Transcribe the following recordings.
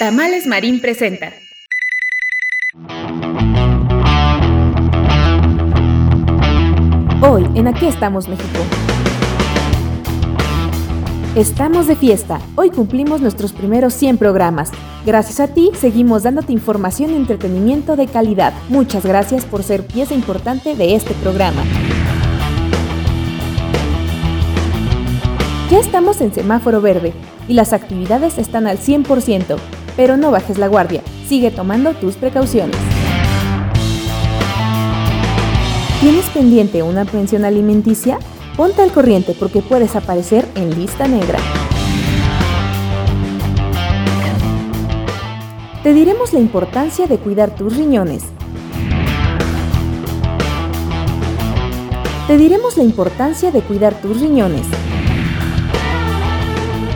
Tamales Marín presenta. Hoy en Aquí estamos México. Estamos de fiesta. Hoy cumplimos nuestros primeros 100 programas. Gracias a ti seguimos dándote información y entretenimiento de calidad. Muchas gracias por ser pieza importante de este programa. Ya estamos en semáforo verde y las actividades están al 100%. Pero no bajes la guardia, sigue tomando tus precauciones. ¿Tienes pendiente una pensión alimenticia? Ponte al corriente porque puedes aparecer en lista negra. Te diremos la importancia de cuidar tus riñones. Te diremos la importancia de cuidar tus riñones.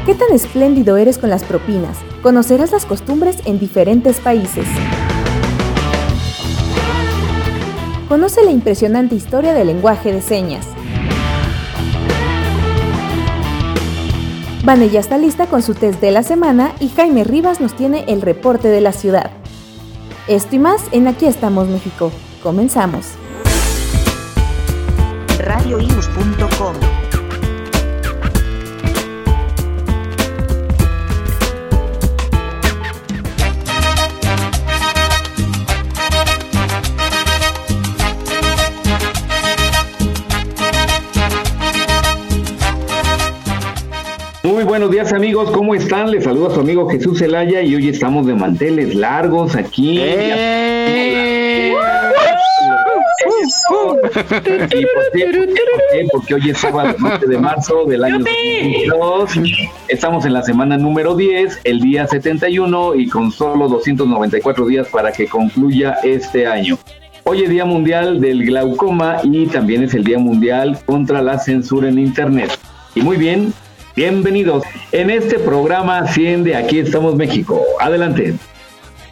¿Qué tan espléndido eres con las propinas? Conocerás las costumbres en diferentes países. Conoce la impresionante historia del lenguaje de señas. Vane ya está lista con su test de la semana y Jaime Rivas nos tiene el reporte de la ciudad. Esto y más en Aquí estamos México. Comenzamos. radioius.com buenos días amigos, ¿cómo están? Les saluda su amigo Jesús Zelaya y hoy estamos de manteles largos aquí. ¡Eh! ¿Y por qué? ¿Por qué? Porque hoy es sábado 9 de marzo del año 2022. Estamos en la semana número 10, el día 71 y con solo 294 días para que concluya este año. Hoy es Día Mundial del Glaucoma y también es el Día Mundial contra la Censura en Internet. Y muy bien, bienvenidos. En este programa 100 de Aquí estamos México. Adelante.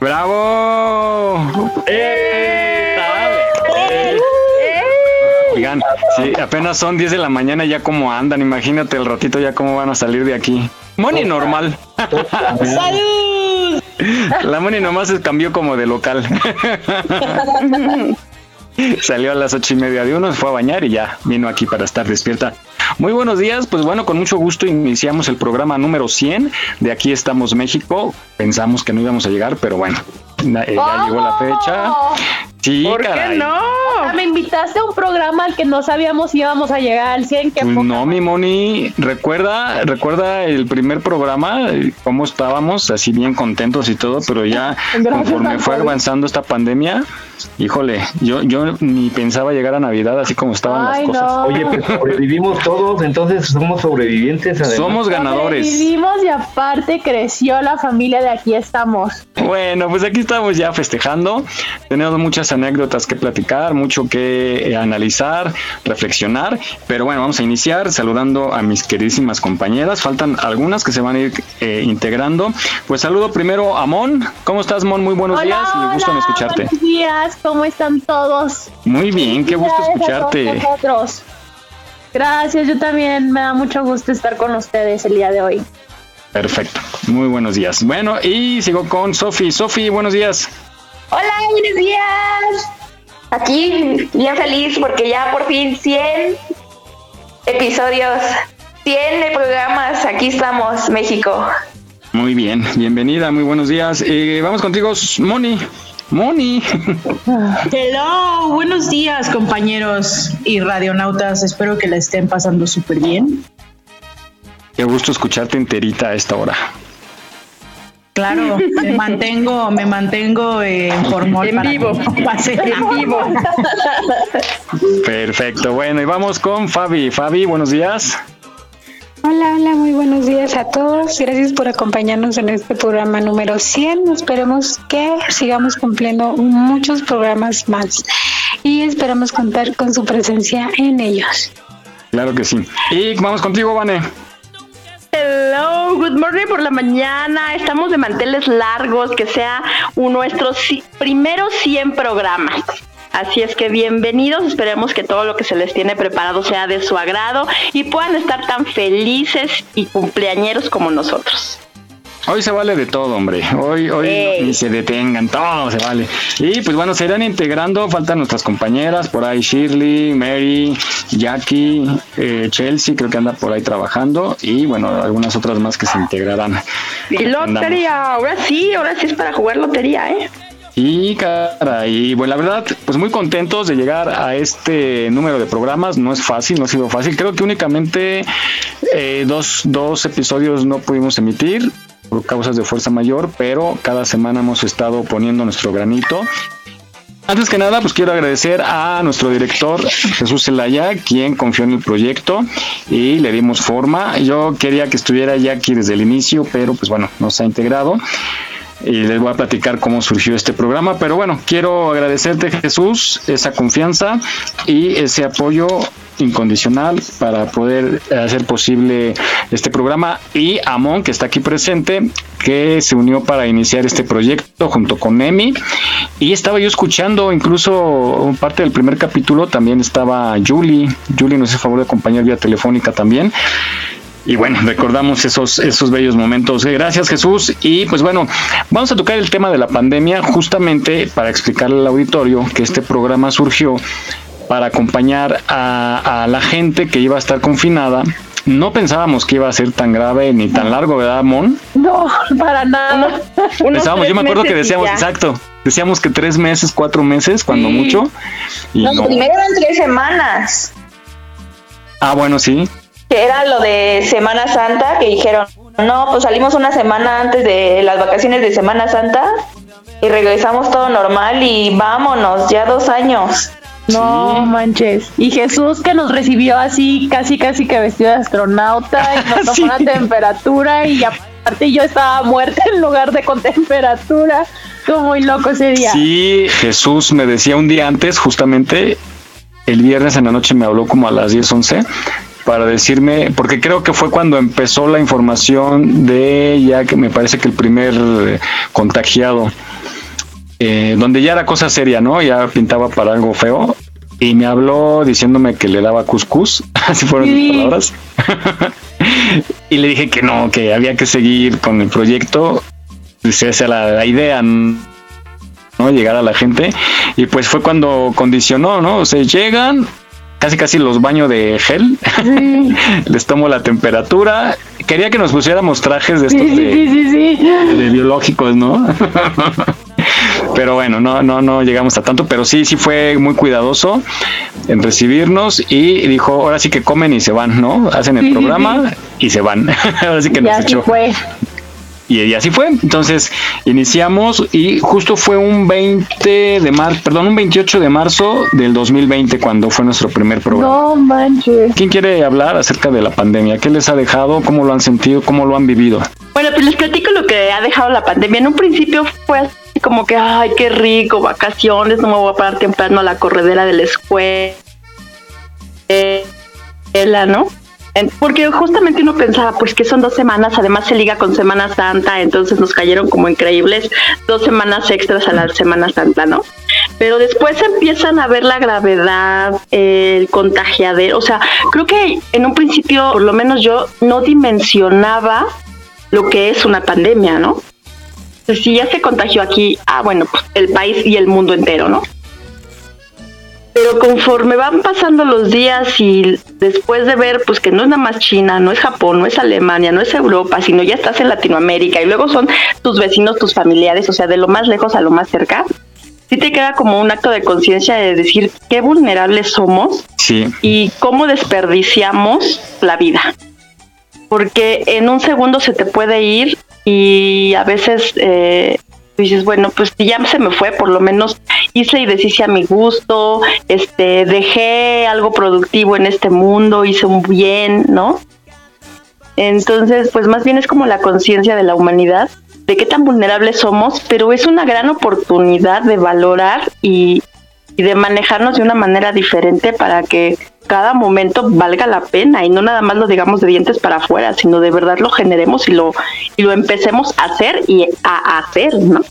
¡Bravo! Oigan, sí, apenas son 10 de la mañana ya como andan, imagínate el ratito ya cómo van a salir de aquí. Moni normal. ¡Salud! La Moni nomás se cambió como de local. Salió a las ocho y media de uno, se fue a bañar y ya vino aquí para estar despierta. Muy buenos días, pues bueno, con mucho gusto iniciamos el programa número 100 de Aquí estamos México. Pensamos que no íbamos a llegar, pero bueno, eh, ya llegó la fecha. Sí, ¿Por caray. qué no? Me invitaste a un programa al que no sabíamos si íbamos a llegar al 100. ¿qué Pues no, mi Moni, recuerda, recuerda el primer programa, eh, cómo estábamos, así bien contentos y todo, pero ya Gracias conforme fue avanzando esta pandemia, híjole, yo, yo ni pensaba llegar a Navidad así como estaban Ay, las cosas. no. Oye, pues sobrevivimos todos, entonces somos sobrevivientes. Además. Somos ganadores. Vivimos y aparte creció la familia de aquí estamos. Bueno, pues aquí estamos ya festejando. Tenemos muchas anécdotas que platicar, mucho que eh, analizar, reflexionar. Pero bueno, vamos a iniciar saludando a mis queridísimas compañeras. Faltan algunas que se van a ir eh, integrando. Pues saludo primero a Mon. ¿Cómo estás, Mon? Muy buenos días. Me gusta hola, escucharte. Buenos días, ¿cómo están todos? Muy bien, qué gusto escucharte. nosotros. Gracias, yo también me da mucho gusto estar con ustedes el día de hoy. Perfecto. Muy buenos días. Bueno, y sigo con Sofi. Sofi, buenos días. Hola, buenos días. Aquí bien feliz porque ya por fin 100 episodios, 100 de programas. Aquí estamos, México. Muy bien, bienvenida, muy buenos días. Eh, vamos contigo, Moni. Moni. Hello, buenos días compañeros y radionautas, espero que la estén pasando súper bien. Qué gusto escucharte enterita a esta hora. Claro, me mantengo, me mantengo eh, en formol En para vivo. En vivo. Perfecto, bueno, y vamos con Fabi. Fabi, buenos días. Hola, hola, muy buenos días a todos. Gracias por acompañarnos en este programa número 100. Esperemos que sigamos cumpliendo muchos programas más y esperamos contar con su presencia en ellos. Claro que sí. Y vamos contigo, Vane. Hello, good morning por la mañana. Estamos de manteles largos, que sea nuestros primeros 100 programas. Así es que bienvenidos, esperemos que todo lo que se les tiene preparado sea de su agrado y puedan estar tan felices y cumpleañeros como nosotros. Hoy se vale de todo, hombre. Hoy, hoy ni se detengan, todo se vale. Y pues bueno, se irán integrando, faltan nuestras compañeras, por ahí Shirley, Mary, Jackie, eh, Chelsea, creo que anda por ahí trabajando, y bueno, algunas otras más que se integrarán. Y lotería, ahora sí, ahora sí es para jugar lotería, ¿eh? Y cara, y bueno, la verdad, pues muy contentos de llegar a este número de programas. No es fácil, no ha sido fácil. Creo que únicamente eh, dos, dos episodios no pudimos emitir por causas de fuerza mayor, pero cada semana hemos estado poniendo nuestro granito. Antes que nada, pues quiero agradecer a nuestro director Jesús Zelaya, quien confió en el proyecto y le dimos forma. Yo quería que estuviera ya aquí desde el inicio, pero pues bueno, nos ha integrado y les voy a platicar cómo surgió este programa. Pero bueno, quiero agradecerte Jesús esa confianza y ese apoyo incondicional para poder hacer posible este programa y Amon que está aquí presente que se unió para iniciar este proyecto junto con Emi y estaba yo escuchando incluso parte del primer capítulo también estaba Julie Julie nos hizo favor de acompañar vía telefónica también y bueno, recordamos esos, esos bellos momentos. Gracias Jesús. Y pues bueno, vamos a tocar el tema de la pandemia justamente para explicarle al auditorio que este programa surgió para acompañar a, la gente que iba a estar confinada no pensábamos que iba a ser tan grave ni tan largo, ¿verdad, Mon? No, para nada. Pensábamos, yo me acuerdo que decíamos, exacto, decíamos que tres meses, cuatro meses, cuando mucho. no, primero eran tres semanas. Ah, bueno, sí que era lo de Semana Santa, que dijeron, no, pues salimos una semana antes de las vacaciones de Semana Santa y regresamos todo normal y vámonos, ya dos años. No manches. Y Jesús que nos recibió así, casi casi que vestido de astronauta y nos tomó la temperatura y aparte yo estaba muerta en lugar de con temperatura. Estuvo muy loco ese día. Sí, Jesús me decía un día antes, justamente, el viernes en la noche me habló como a las 10, 11 para decirme, porque creo que fue cuando empezó la información de ya que me parece que el primer eh, contagiado, eh, donde ya era cosa seria, ¿no? Ya pintaba para algo feo. Y me habló diciéndome que le daba cuscús, así fueron mis palabras. y le dije que no, que había que seguir con el proyecto. Esa era la, la idea, ¿no? Llegar a la gente. Y pues fue cuando condicionó, ¿no? O sea, llegan, casi casi los baño de gel. Les tomo la temperatura. Quería que nos pusiéramos trajes de estos de, biológicos, ¿no? Pero bueno, no, no, no llegamos a tanto, pero sí, sí fue muy cuidadoso en recibirnos y dijo, ahora sí que comen y se van, ¿no? Hacen el programa y se van. ahora sí que nos echó. Fue. Y, así fue. Entonces iniciamos y justo fue un 20 de marzo, perdón, un 28 de marzo del 2020 cuando fue nuestro primer programa. No manches. ¿Quién quiere hablar acerca de la pandemia? ¿Qué les ha dejado? ¿Cómo lo han sentido? ¿Cómo lo han vivido? Bueno, pues les platico lo que ha dejado la pandemia. En un principio fue así como que, ay, qué rico, vacaciones, no me voy a parar temprano a la corredera de la escuela, ¿no? Porque justamente uno pensaba, pues que son dos semanas, además se liga con Semana Santa, entonces nos cayeron como increíbles dos semanas extras a la Semana Santa, ¿no? Pero después empiezan a ver la gravedad, el contagiadero, o sea, creo que en un principio, por lo menos yo, no dimensionaba lo que es una pandemia, ¿no? Si ya se contagió aquí, ah, bueno, pues el país y el mundo entero, ¿no? Pero conforme van pasando los días y después de ver pues que no es nada más China, no es Japón, no es Alemania, no es Europa, sino ya estás en Latinoamérica y luego son tus vecinos, tus familiares, o sea, de lo más lejos a lo más cerca, sí te queda como un acto de conciencia de decir qué vulnerables somos y cómo desperdiciamos la vida. Porque en un segundo se te puede ir y a veces eh, dices, bueno, pues si ya se me fue, por lo menos hice y deshice a mi gusto, este, dejé algo productivo en este mundo, hice un bien, ¿no? Entonces, pues más bien es como la conciencia de la humanidad de qué tan vulnerables somos, pero es una gran oportunidad de valorar y, y de manejarnos de una manera diferente para que cada momento valga la pena y no nada más lo digamos de dientes para afuera, sino de verdad lo generemos y lo, y lo empecemos a hacer y a hacer, ¿no?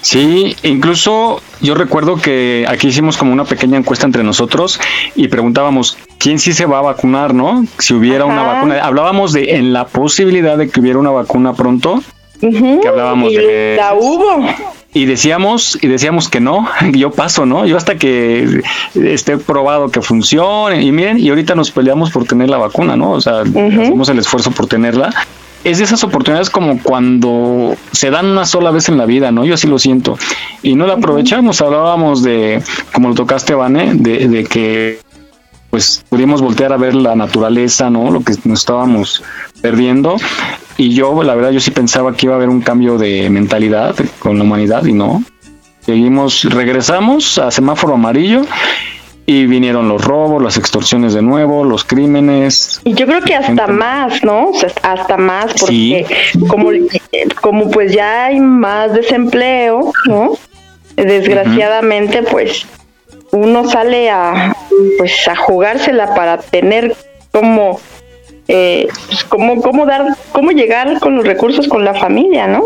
Sí, incluso yo recuerdo que aquí hicimos como una pequeña encuesta entre nosotros y preguntábamos quién sí se va a vacunar, ¿no? Si hubiera una vacuna. Hablábamos de en la posibilidad de que hubiera una vacuna pronto. Que hablábamos de la hubo y decíamos y decíamos que no yo paso no yo hasta que esté probado que funcione y miren y ahorita nos peleamos por tener la vacuna no o sea hacemos el esfuerzo por tenerla es de esas oportunidades como cuando se dan una sola vez en la vida, ¿no? Yo así lo siento. Y no la aprovechamos. Hablábamos de, como lo tocaste, Vane, de, de que pues pudimos voltear a ver la naturaleza, ¿no? Lo que nos estábamos perdiendo. Y yo, la verdad, yo sí pensaba que iba a haber un cambio de mentalidad con la humanidad y no. Seguimos, regresamos a semáforo amarillo y vinieron los robos, las extorsiones de nuevo, los crímenes. Y yo creo que hasta más, ¿no? O sea, hasta más, porque como, como pues ya hay más desempleo, ¿no? Desgraciadamente, pues uno sale a pues a jugársela para tener como eh, pues, cómo, cómo dar, cómo llegar con los recursos con la familia, ¿no?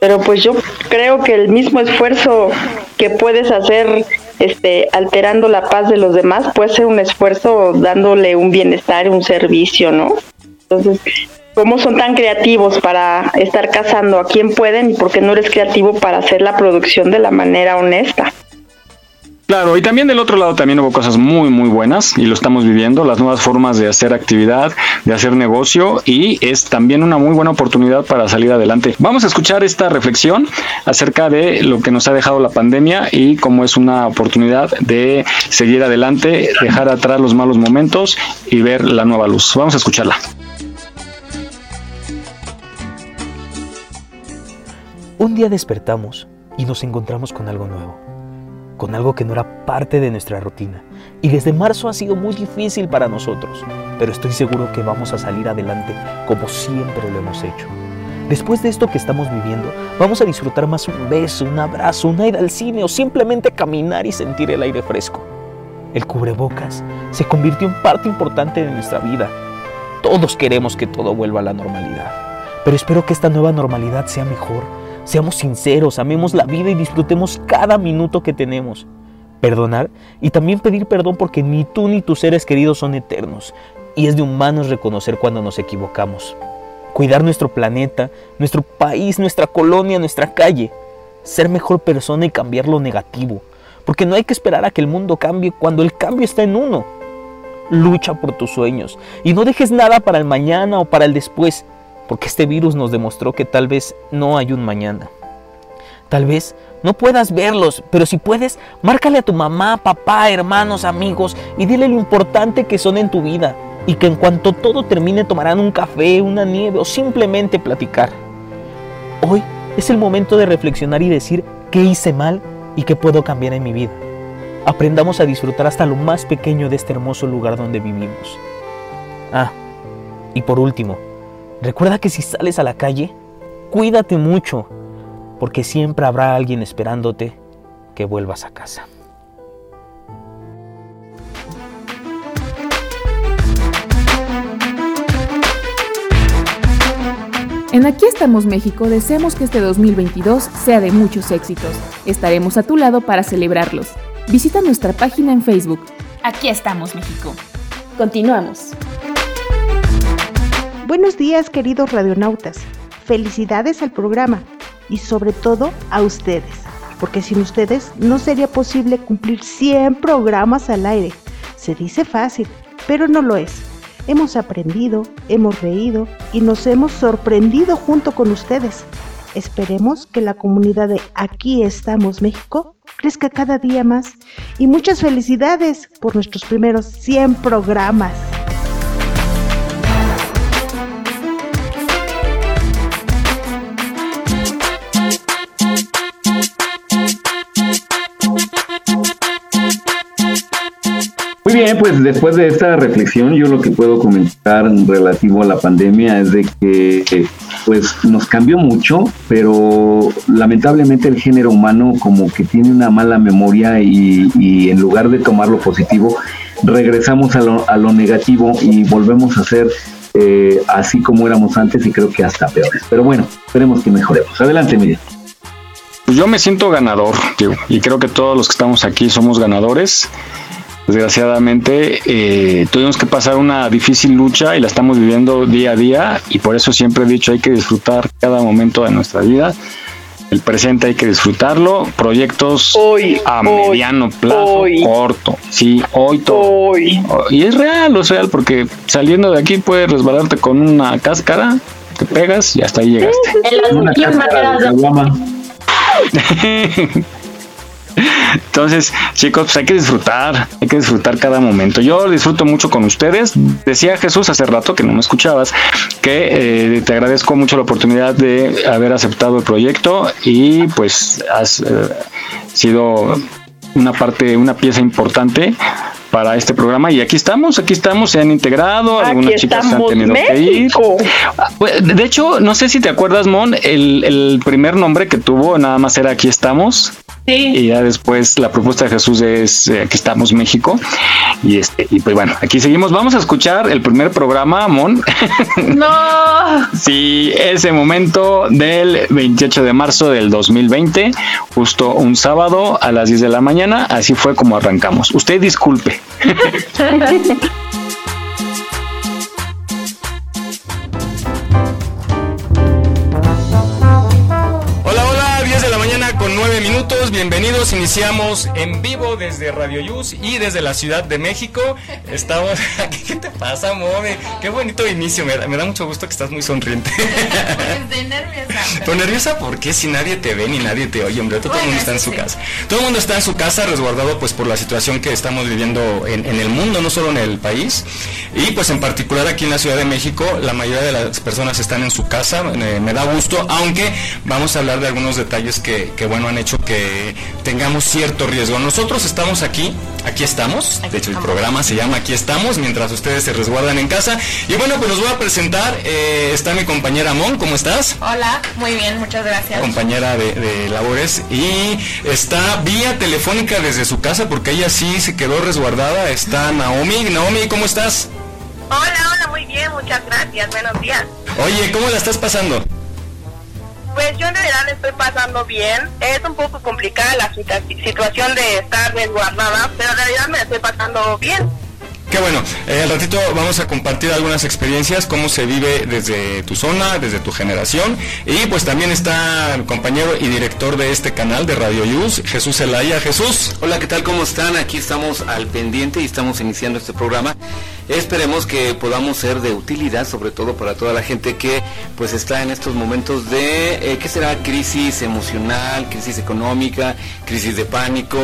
Pero pues yo creo que el mismo esfuerzo que puedes hacer este, alterando la paz de los demás, puede ser un esfuerzo dándole un bienestar, un servicio, ¿no? Entonces, ¿cómo son tan creativos para estar cazando a quien pueden y por qué no eres creativo para hacer la producción de la manera honesta? Claro, y también del otro lado también hubo cosas muy, muy buenas y lo estamos viviendo, las nuevas formas de hacer actividad, de hacer negocio y es también una muy buena oportunidad para salir adelante. Vamos a escuchar esta reflexión acerca de lo que nos ha dejado la pandemia y cómo es una oportunidad de seguir adelante, dejar atrás los malos momentos y ver la nueva luz. Vamos a escucharla. Un día despertamos y nos encontramos con algo nuevo con algo que no era parte de nuestra rutina. Y desde marzo ha sido muy difícil para nosotros, pero estoy seguro que vamos a salir adelante como siempre lo hemos hecho. Después de esto que estamos viviendo, vamos a disfrutar más un beso, un abrazo, una ida al cine o simplemente caminar y sentir el aire fresco. El cubrebocas se convirtió en parte importante de nuestra vida. Todos queremos que todo vuelva a la normalidad, pero espero que esta nueva normalidad sea mejor Seamos sinceros, amemos la vida y disfrutemos cada minuto que tenemos. Perdonar y también pedir perdón porque ni tú ni tus seres queridos son eternos. Y es de humanos reconocer cuando nos equivocamos. Cuidar nuestro planeta, nuestro país, nuestra colonia, nuestra calle. Ser mejor persona y cambiar lo negativo. Porque no hay que esperar a que el mundo cambie cuando el cambio está en uno. Lucha por tus sueños y no dejes nada para el mañana o para el después porque este virus nos demostró que tal vez no hay un mañana. Tal vez no puedas verlos, pero si puedes, márcale a tu mamá, papá, hermanos, amigos y dile lo importante que son en tu vida y que en cuanto todo termine tomarán un café, una nieve o simplemente platicar. Hoy es el momento de reflexionar y decir qué hice mal y qué puedo cambiar en mi vida. Aprendamos a disfrutar hasta lo más pequeño de este hermoso lugar donde vivimos. Ah, y por último, Recuerda que si sales a la calle, cuídate mucho, porque siempre habrá alguien esperándote que vuelvas a casa. En Aquí estamos México deseamos que este 2022 sea de muchos éxitos. Estaremos a tu lado para celebrarlos. Visita nuestra página en Facebook. Aquí estamos México. Continuamos. Buenos días queridos radionautas, felicidades al programa y sobre todo a ustedes, porque sin ustedes no sería posible cumplir 100 programas al aire. Se dice fácil, pero no lo es. Hemos aprendido, hemos reído y nos hemos sorprendido junto con ustedes. Esperemos que la comunidad de Aquí estamos México crezca cada día más y muchas felicidades por nuestros primeros 100 programas. Muy bien, pues después de esta reflexión, yo lo que puedo comentar relativo a la pandemia es de que pues nos cambió mucho, pero lamentablemente el género humano como que tiene una mala memoria y, y en lugar de tomar lo positivo, regresamos a lo, a lo negativo y volvemos a ser eh, así como éramos antes y creo que hasta peores. Pero bueno, esperemos que mejoremos. Adelante, Miguel. Pues yo me siento ganador, tío, y creo que todos los que estamos aquí somos ganadores. Desgraciadamente eh, tuvimos que pasar una difícil lucha y la estamos viviendo día a día y por eso siempre he dicho hay que disfrutar cada momento de nuestra vida el presente hay que disfrutarlo. Proyectos a mediano plazo, corto. Sí, hoy todo. Y es real, es real, porque saliendo de aquí puedes resbalarte con una cáscara, te pegas y hasta ahí llegaste. Entonces, chicos, pues hay que disfrutar, hay que disfrutar cada momento. Yo disfruto mucho con ustedes. Decía Jesús hace rato que no me escuchabas, que eh, te agradezco mucho la oportunidad de haber aceptado el proyecto y pues has eh, sido una parte, una pieza importante para este programa y aquí estamos, aquí estamos, se han integrado, algunas chicas han tenido que ir. Ah, pues, de hecho, no sé si te acuerdas, Mon, el, el primer nombre que tuvo nada más era Aquí estamos. Y ya después la propuesta de Jesús es eh, Aquí estamos México. Y este, y pues bueno, aquí seguimos. Vamos a escuchar el primer programa, Mon. No. sí, ese momento del 28 de marzo del 2020, justo un sábado a las 10 de la mañana. Así fue como arrancamos. Usted disculpe. bienvenidos, iniciamos en vivo desde Radio Yus y desde la Ciudad de México. Estamos aquí, ¿qué te pasa, Mome? Qué bonito inicio, me da, me da mucho gusto que estás muy sonriente. Estoy nerviosa. ¿Pero nerviosa por qué? Si nadie te ve ni nadie te oye, hombre, todo el mundo está en su casa. Todo el mundo está en su casa resguardado pues por la situación que estamos viviendo en, en el mundo, no solo en el país. Y pues en particular aquí en la Ciudad de México, la mayoría de las personas están en su casa, me, me da gusto, aunque vamos a hablar de algunos detalles que, que bueno, han hecho que tengamos cierto riesgo. Nosotros estamos aquí, aquí estamos, de hecho el programa se llama Aquí estamos, mientras ustedes se resguardan en casa. Y bueno, pues los voy a presentar, eh, está mi compañera Mon, ¿cómo estás? Hola, muy bien, muchas gracias. Compañera de, de, labores y está vía telefónica desde su casa porque ella sí se quedó resguardada, está Naomi. Naomi, ¿cómo estás? Hola, hola, muy bien, muchas gracias, buenos días. Oye, ¿cómo la estás pasando? Pues yo en realidad le estoy pasando bien. Es un poco complicada la situación de estar resguardada, pero en realidad me estoy pasando bien. Qué bueno. Eh, al ratito vamos a compartir algunas experiencias, cómo se vive desde tu zona, desde tu generación. Y pues también está el compañero y director de este canal de Radio Yus, Jesús Zelaya. Jesús. Hola, ¿qué tal? ¿Cómo están? Aquí estamos al pendiente y estamos iniciando este programa. Esperemos que podamos ser de utilidad, sobre todo para toda la gente que pues está en estos momentos de, eh, ¿qué será? Crisis emocional, crisis económica, crisis de pánico.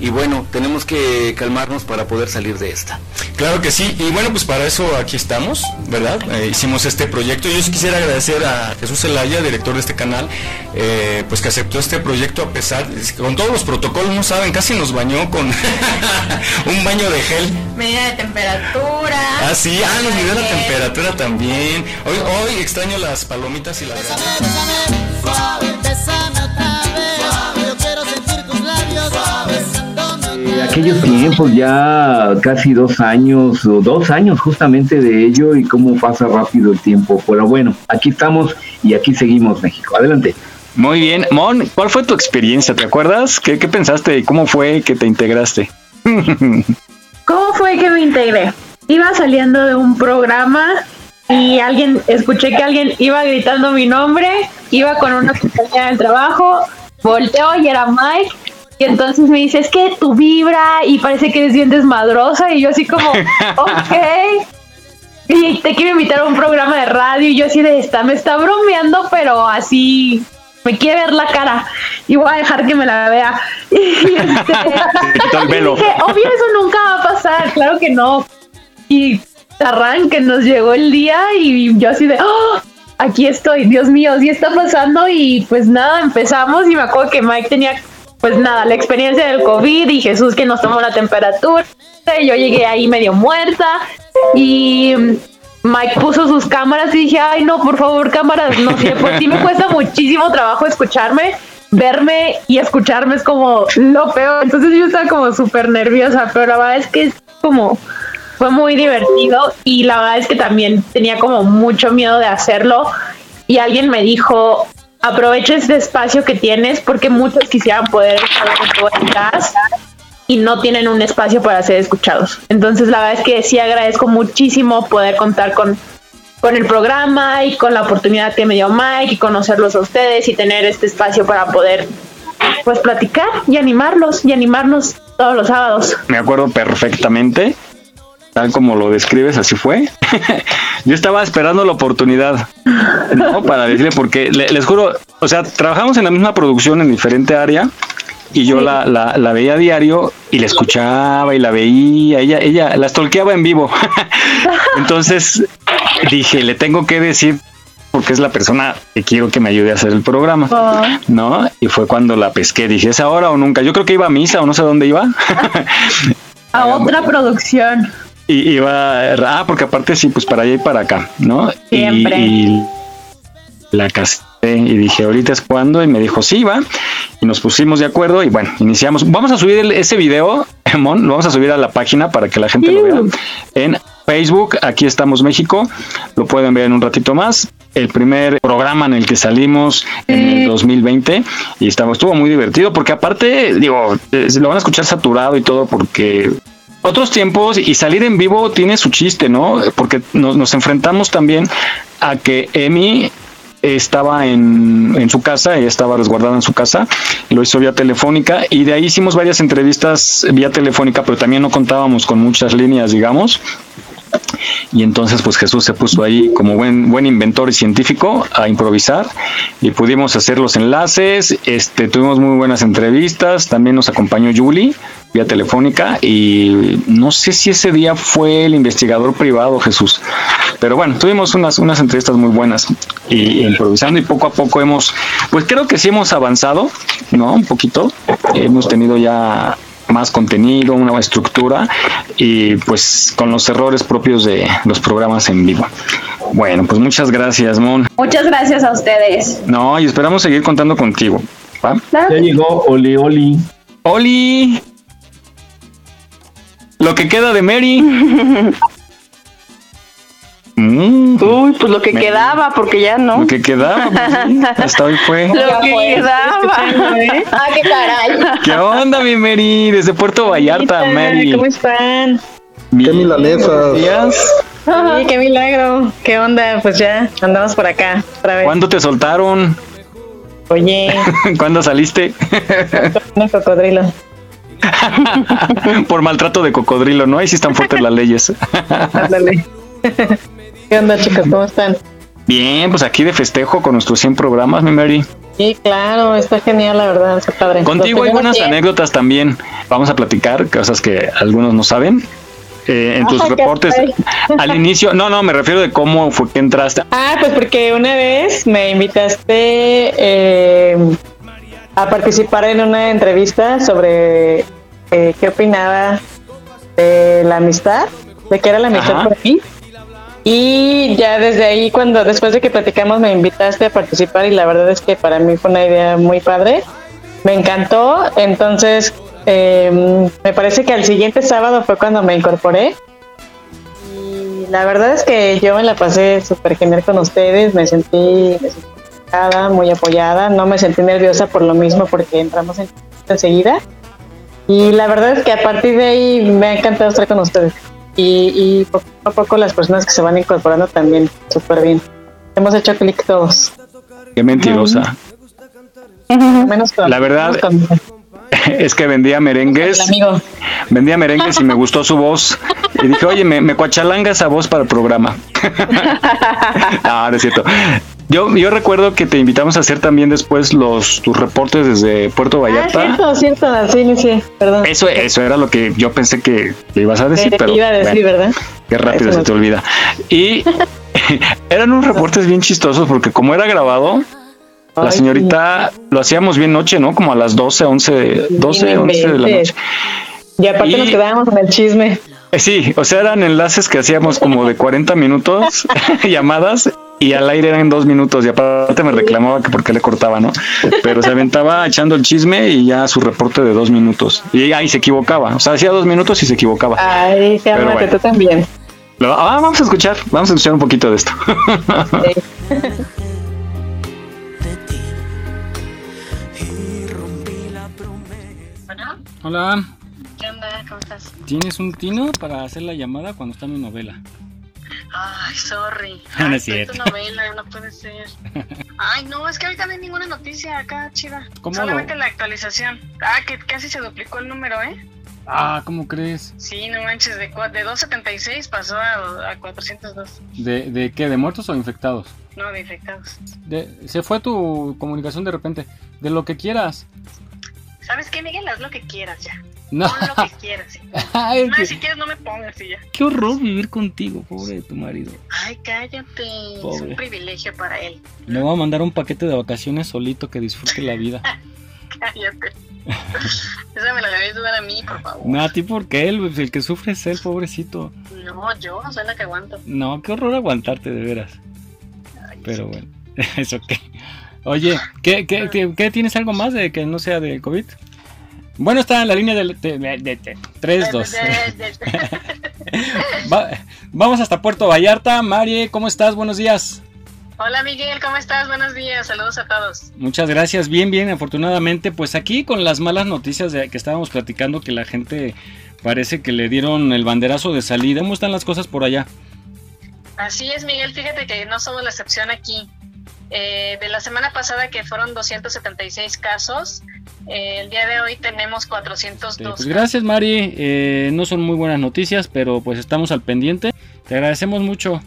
Y bueno, tenemos que calmarnos para poder salir de esta. Claro que sí, y bueno, pues para eso aquí estamos, ¿verdad? Eh, hicimos este proyecto. Yo sí quisiera agradecer a Jesús Zelaya, director de este canal, eh, pues que aceptó este proyecto a pesar, con todos los protocolos, no saben, casi nos bañó con un baño de gel. Medida de temperatura Ah, sí, ah, nos midió la temperatura también. Hoy, hoy extraño las palomitas y la eh, aquellos tiempos, ya casi dos años, o dos años justamente de ello y cómo pasa rápido el tiempo. Pero bueno, aquí estamos y aquí seguimos México. Adelante. Muy bien. Mon, ¿cuál fue tu experiencia? ¿Te acuerdas? ¿Qué, qué pensaste? ¿Cómo fue que te integraste? ¿Cómo fue que me integré? Iba saliendo de un programa y alguien, escuché que alguien iba gritando mi nombre, iba con una compañera del trabajo, volteo y era Mike, y entonces me dice, es que tu vibra y parece que eres bien desmadrosa, y yo así como, ok, y te quiero invitar a un programa de radio, y yo así de esta, me está bromeando, pero así me quiere ver la cara y voy a dejar que me la vea. Y, este, dije, obvio eso nunca va a pasar, claro que no y arranque, nos llegó el día y yo así de, ¡Oh! aquí estoy, Dios mío, sí está pasando y pues nada, empezamos y me acuerdo que Mike tenía pues nada, la experiencia del COVID y Jesús que nos tomó la temperatura. Y yo llegué ahí medio muerta y Mike puso sus cámaras y dije, ay no, por favor, cámaras, no sé, por sí me cuesta muchísimo trabajo escucharme, verme y escucharme es como lo peor. Entonces yo estaba como súper nerviosa, pero la verdad es que es como fue muy divertido y la verdad es que también tenía como mucho miedo de hacerlo y alguien me dijo, aprovecha este espacio que tienes porque muchos quisieran poder estar en tu podcast y no tienen un espacio para ser escuchados. Entonces la verdad es que sí agradezco muchísimo poder contar con, con el programa y con la oportunidad que me dio Mike y conocerlos a ustedes y tener este espacio para poder pues platicar y animarlos y animarnos todos los sábados. Me acuerdo perfectamente, tal como lo describes, así fue. Yo estaba esperando la oportunidad, ¿no? Para decirle, porque le- les juro, o sea, trabajamos en la misma producción en diferente área y yo la, la, la veía a diario y la escuchaba y la veía, ella, ella la stalkeaba en vivo. Entonces dije, le tengo que decir porque es la persona que quiero que me ayude a hacer el programa, ¿no? Y fue cuando la pesqué, dije, ¿es ahora o nunca? Yo creo que iba a misa o no sé dónde iba. A otra producción. Y iba, ah, porque aparte sí, pues para allá y para acá, ¿no? Y- Siempre. Y, la casé y dije, ahorita es cuando, y me dijo, sí, va. Y nos pusimos de acuerdo y bueno, iniciamos. Vamos a subir el- ese video, Mon, lo vamos a subir a la página para que la gente lo vea. En Facebook, aquí estamos México, lo pueden ver en un ratito más. El primer programa en el que salimos en el 2020 y estamos, estuvo muy divertido porque aparte, digo, lo van a escuchar saturado y todo porque otros tiempos y salir en vivo tiene su chiste, ¿no? Porque nos, nos enfrentamos también a que Emi estaba en, en su casa, ella estaba resguardada en su casa, lo hizo vía telefónica y de ahí hicimos varias entrevistas vía telefónica, pero también no contábamos con muchas líneas, digamos. Y entonces pues Jesús se puso ahí como buen, buen inventor y científico a improvisar y pudimos hacer los enlaces, este, tuvimos muy buenas entrevistas, también nos acompañó Julie vía telefónica y no sé si ese día fue el investigador privado Jesús, pero bueno, tuvimos unas, unas entrevistas muy buenas y improvisando y poco a poco hemos, pues creo que sí hemos avanzado, ¿no? Un poquito, hemos tenido ya más contenido, una estructura y pues con los errores propios de los programas en vivo. Bueno, pues muchas gracias, Mon. Muchas gracias a ustedes. No, y esperamos seguir contando contigo. ¿va? Ya llegó Oli Oli. Oli. Lo que queda de Mary. Mm, Uy, pues lo que Me- quedaba, porque ya no. Lo que quedaba, pues, sí, hasta hoy fue. Lo que quedaba. Ah, qué caray. ¿Qué onda, mi Mary? Desde Puerto Vallarta, Mary. ¿Cómo están? Qué milanesas. Sí, qué milagro. ¿Qué onda? Pues ya andamos por acá otra vez. ¿Cuándo te soltaron? Oye, ¿Cuándo saliste? un cocodrilo. Por maltrato de cocodrilo, ¿no? Ahí sí están fuertes las leyes. Ándale. ¿Qué onda, chicos? ¿Cómo están? Bien, pues aquí de festejo con nuestros 100 programas, mi Mary. Sí, claro, está genial, la verdad, está padre. Contigo hay buenas anécdotas también. Vamos a platicar, cosas que algunos no saben. Eh, en tus Ajá, reportes al inicio, no, no, me refiero de cómo fue que entraste. Ah, pues porque una vez me invitaste eh, a participar en una entrevista sobre eh, qué opinaba de la amistad, de qué era la amistad Ajá. para mí. Y ya desde ahí, cuando después de que platicamos, me invitaste a participar y la verdad es que para mí fue una idea muy padre. Me encantó, entonces eh, me parece que al siguiente sábado fue cuando me incorporé. Y la verdad es que yo me la pasé súper genial con ustedes, me sentí, me sentí apoyada, muy apoyada, no me sentí nerviosa por lo mismo porque entramos en enseguida. Y la verdad es que a partir de ahí me ha encantado estar con ustedes. Y, y poco a poco las personas que se van incorporando también súper bien. Hemos hecho clic todos. Qué mentirosa. Menos con, La verdad- menos con- Es que vendía merengues. amigo. Vendía merengues y me gustó su voz. Y dije, oye, me, me cuachalanga esa voz para el programa. no, no es cierto. Yo, yo recuerdo que te invitamos a hacer también después los tus reportes desde Puerto Ah, Vallarta. cierto, cierto, sí, sí, perdón. Eso, eso era lo que yo pensé que, ibas a decir, pero iba a decir, bueno, ¿verdad? qué rápido Eso se te olvida. Y eran unos reportes bien chistosos porque como era grabado, La Ay, señorita lo hacíamos bien noche, ¿no? Como a las 12, 11, 12, no 11 de la noche. Y aparte Y- nos quedábamos en el chisme. Eh, Sí, o sea, eran enlaces que hacíamos como de 40 minutos, llamadas, y al aire eran dos minutos. Y aparte me reclamaba que por qué le cortaba, ¿no? Pero se aventaba echando el chisme y ya su reporte de dos minutos. Y ahí se equivocaba. O sea, hacía dos minutos y se equivocaba. Ay, Pero cálmate, bueno. tú también. Lo- ah, vamos a escuchar, vamos a escuchar un poquito de esto. Hola, ¿Qué onda? ¿Cómo estás? ¿tienes un tino para hacer la llamada cuando está mi novela? Ay, sorry. No es cierto. Novela, no puede ser. Ay, no, es que ahorita no hay ninguna noticia acá, chida. ¿Cómo Solamente lo- la actualización. Ah, que casi se duplicó el número, ¿eh? Ah, ¿cómo crees? Sí, no manches, de, de 276 pasó a, a 402. ¿De, ¿De qué? ¿De muertos o infectados? No, de infectados. De- se fue tu comunicación de repente. De lo que quieras. ¿Sabes qué, Miguel? Haz lo que quieras ya. No. Pon lo que quieras. sí. Ay, No, qué- si quieres no me pongas y ya. Qué horror vivir contigo, pobre de tu marido. Ay, cállate. Es Pobre. un privilegio para él. Le voy a mandar un paquete de vacaciones solito que disfrute la vida. Cállate. Esa me la debes dar a mí, por favor. No, a ti porque él, el que sufre es él, pobrecito. No, yo soy la que aguanto. No, qué horror aguantarte, de veras. Pero bueno, eso qué. Oye, ¿qué, qué, qué- qué tienes algo más de que no sea de COVID? Bueno, está en la línea de, de- de- de- 3, 2. Va- vamos hasta Puerto Vallarta. Mari, ¿cómo estás? Buenos días. Hola Miguel, ¿cómo estás? Buenos días, saludos a todos. Muchas gracias, bien, bien, afortunadamente, pues aquí con las malas noticias de que estábamos platicando que la gente parece que le dieron el banderazo de salida. ¿Cómo están las cosas por allá? Así es Miguel, fíjate que no somos la excepción aquí. Eh, de la semana pasada que fueron 276 casos, eh, el día de hoy tenemos 402. Eh, Pues gracias, Mari. Eh, no son muy buenas noticias, pero pues estamos al pendiente. Te agradecemos mucho.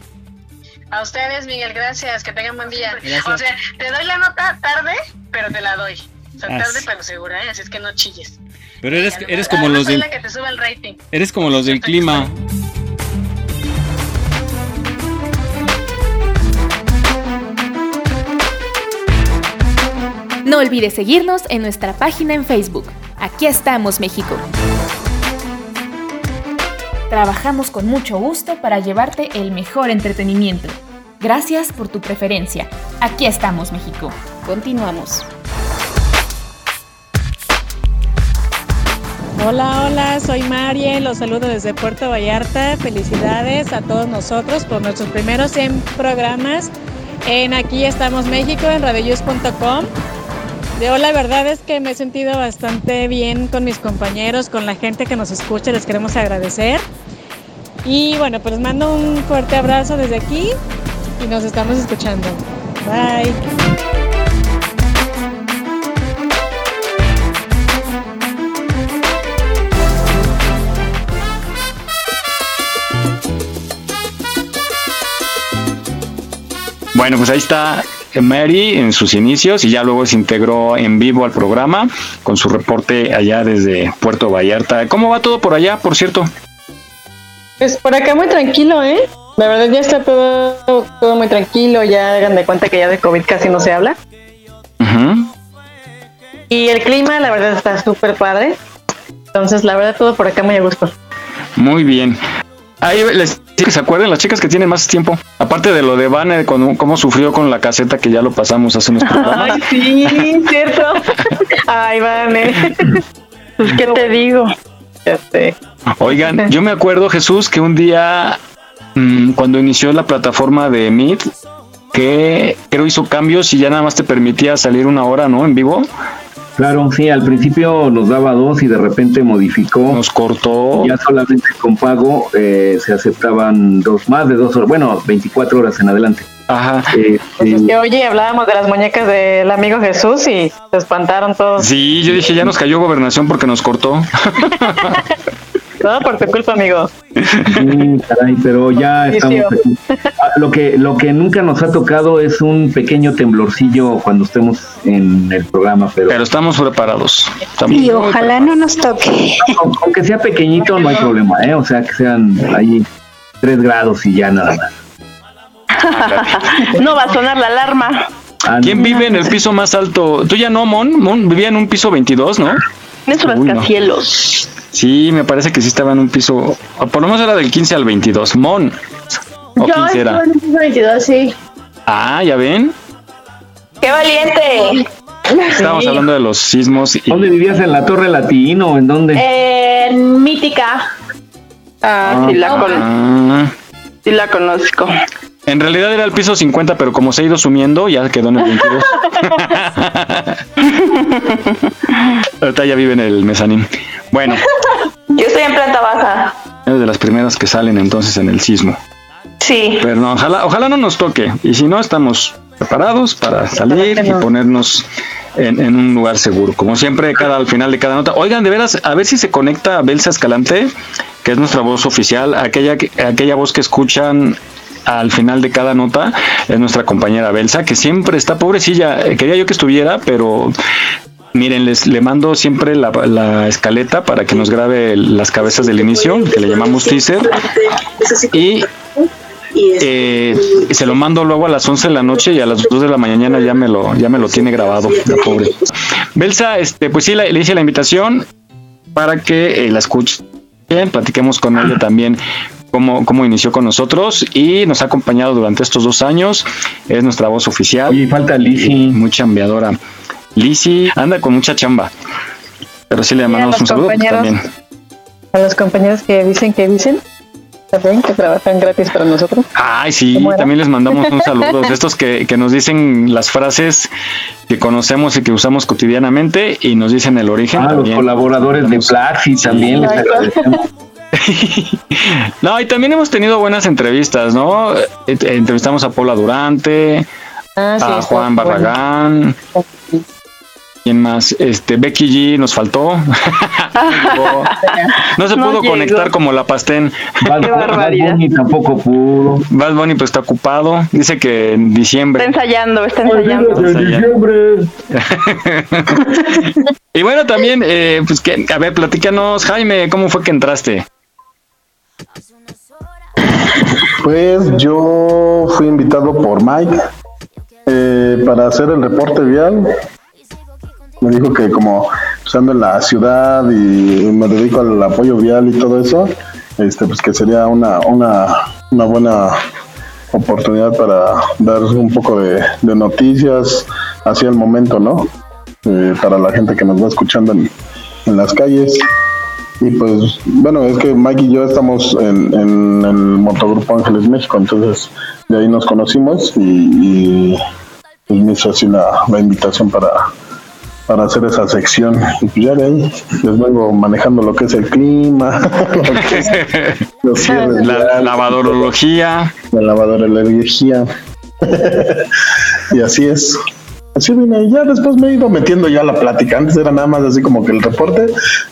A ustedes Miguel, gracias, que tengan buen día. Gracias. O sea, te doy la nota tarde, pero te la doy. O sea, tarde sí. pero segura, ¿eh? así es que no chilles. Pero eres, eres como los del, que te sube el rating. eres como los del clima. No olvides seguirnos en nuestra página en Facebook. Aquí estamos, México. Trabajamos con mucho gusto para llevarte el mejor entretenimiento. Gracias por tu preferencia. Aquí estamos, México. Continuamos. Hola, hola, soy Marie, los saludo desde Puerto Vallarta. Felicidades a todos nosotros por nuestros primeros 100 programas en Aquí estamos México en radioyus.com. Yo la verdad es que me he sentido bastante bien con mis compañeros, con la gente que nos escucha, les queremos agradecer. Y bueno, pues mando un fuerte abrazo desde aquí y nos estamos escuchando. Bye. Bueno, pues ahí está Mary en sus inicios y ya luego se integró en vivo al programa con su reporte allá desde Puerto Vallarta. ¿Cómo va todo por allá, por cierto? Pues por acá muy tranquilo, ¿eh? La verdad ya está todo, todo muy tranquilo, ya hagan de cuenta que ya de COVID casi no se habla. Y el clima, la verdad, está súper padre. Entonces, la verdad, todo por acá muy a gusto. Muy bien. Ahí les que se acuerden las chicas que tienen más tiempo. Aparte de lo de Vane, con cómo sufrió con la caseta que ya lo pasamos hace unos programas. Ay, sí, cierto. Ay, vale. Pues, ¿qué te digo? Ya sé. Oigan, yo me acuerdo, Jesús, que un día, mm, cuando inició la plataforma de Meet, que creo hizo cambios y ya nada más te permitía salir una hora, ¿no? En vivo. Claro, sí, al principio nos daba dos y de repente modificó. Nos cortó. Ya solamente con pago eh, se aceptaban dos, más de dos horas, bueno, 24 horas en adelante. Ajá. Eh, Pues es que, oye, hablábamos de las muñecas del amigo Jesús y se espantaron todos. Sí, yo dije, ya nos cayó gobernación porque nos cortó. Todo por tu culpa, amigo. Sí, caray, pero ya estamos aquí. Ah, Lo que, lo que nunca nos ha tocado es un pequeño temblorcillo cuando estemos en el programa, pero, Pero estamos preparados. Estamos Y ojalá no nos toque. aunque- aunque sea pequeñito no hay problema, ¿eh? O sea, que sean ahí tres grados y ya nada más. No va a sonar la alarma. ¿Quién vive en el piso más alto? Tú ya no, Mon. Mon vivía en un piso 22, ¿no? En no. rascacielos. Sí, me parece que sí estaba en un piso. o Por lo menos era del 15 al 22. Mon. O Yo 15 era. estuve en el piso 22, sí. Ah, ya ven. ¡Qué valiente! Estábamos hablando de los sismos. Y... ¿Dónde vivías? ¿En la Torre Latino? ¿En dónde? En Mítica. Ah, sí la, con- Ah. sí la conozco. En realidad era el piso 50, pero como se ha ido sumiendo, ya quedó en el 22. Ahorita ya vive en el mezanín. Bueno, Yo estoy en planta baja. es de las primeras que salen entonces en el sismo. Sí. Pero no, ojalá, ojalá no nos toque. Y si no, estamos preparados para salir y ponernos en, en un lugar seguro. Como siempre, cada al final de cada nota. Oigan, de veras, a ver si se conecta Belsa Escalante, que es nuestra voz oficial, aquella, que- aquella voz que escuchan al final de cada nota, es nuestra compañera Belsa, que siempre está pobrecilla. Eh, Quería yo que estuviera, pero Miren, les le mando siempre la, la escaleta para que nos grabe las cabezas del inicio, que le llamamos teaser. Y eh, se lo mando luego a las 11 de la noche y a las 2 de la mañana ya me lo, ya me lo tiene grabado, la pobre. Belsa, este, pues sí, la- le hice la invitación para que eh, la escuchen, platiquemos con ella también cómo, cómo inició con nosotros y nos ha acompañado durante estos dos años. Es nuestra voz oficial. Y falta Lizzy. Muy chambeadora. Lizzy anda con mucha chamba. Pero sí le mandamos un saludo pues, también. A los compañeros que dicen que dicen, también que trabajan gratis para nosotros. Ay, sí, también les mandamos un saludo de estos que, que nos dicen las frases que conocemos y que usamos cotidianamente y nos dicen el origen. Ah, los colaboradores de Plaxi también les agradecemos. No, y también hemos tenido buenas entrevistas, ¿no? Eh, eh, Entrevistamos a Paula Durante, Ah, sí, a está Juan bueno. Barragán. ¿Quién más? Este, Becky G nos faltó. no se pudo conectar como la Pastén. Bad, Qué Bad barbaridad. Bunny tampoco pudo. Bad Bunny pues está ocupado. Dice que en diciembre. Está ensayando, está ensayando. y bueno, también, eh, pues que, a ver, platícanos, Jaime, ¿cómo fue que entraste? Pues yo fui invitado por Mike eh, para hacer el reporte vial. Me dijo que como pues, en la ciudad y me dedico al apoyo vial y todo eso, este, pues que sería una, una, una buena oportunidad para dar un poco de, noticias hacia el momento, ¿no? Eh, para la gente que nos va escuchando en las calles. Y pues, bueno, es que Mike y yo estamos en, en el motogrupo Ángeles México, entonces de ahí nos conocimos y, y pues me hizo así la, la invitación para, para hacer esa sección. Y pues ya de ahí les vengo manejando lo que es el clima, lo es cierres La viales, lavadorología. la lavadorología. y así es. Así vine, y ya después me he ido metiendo ya a la plática. Antes era nada más así como que el reporte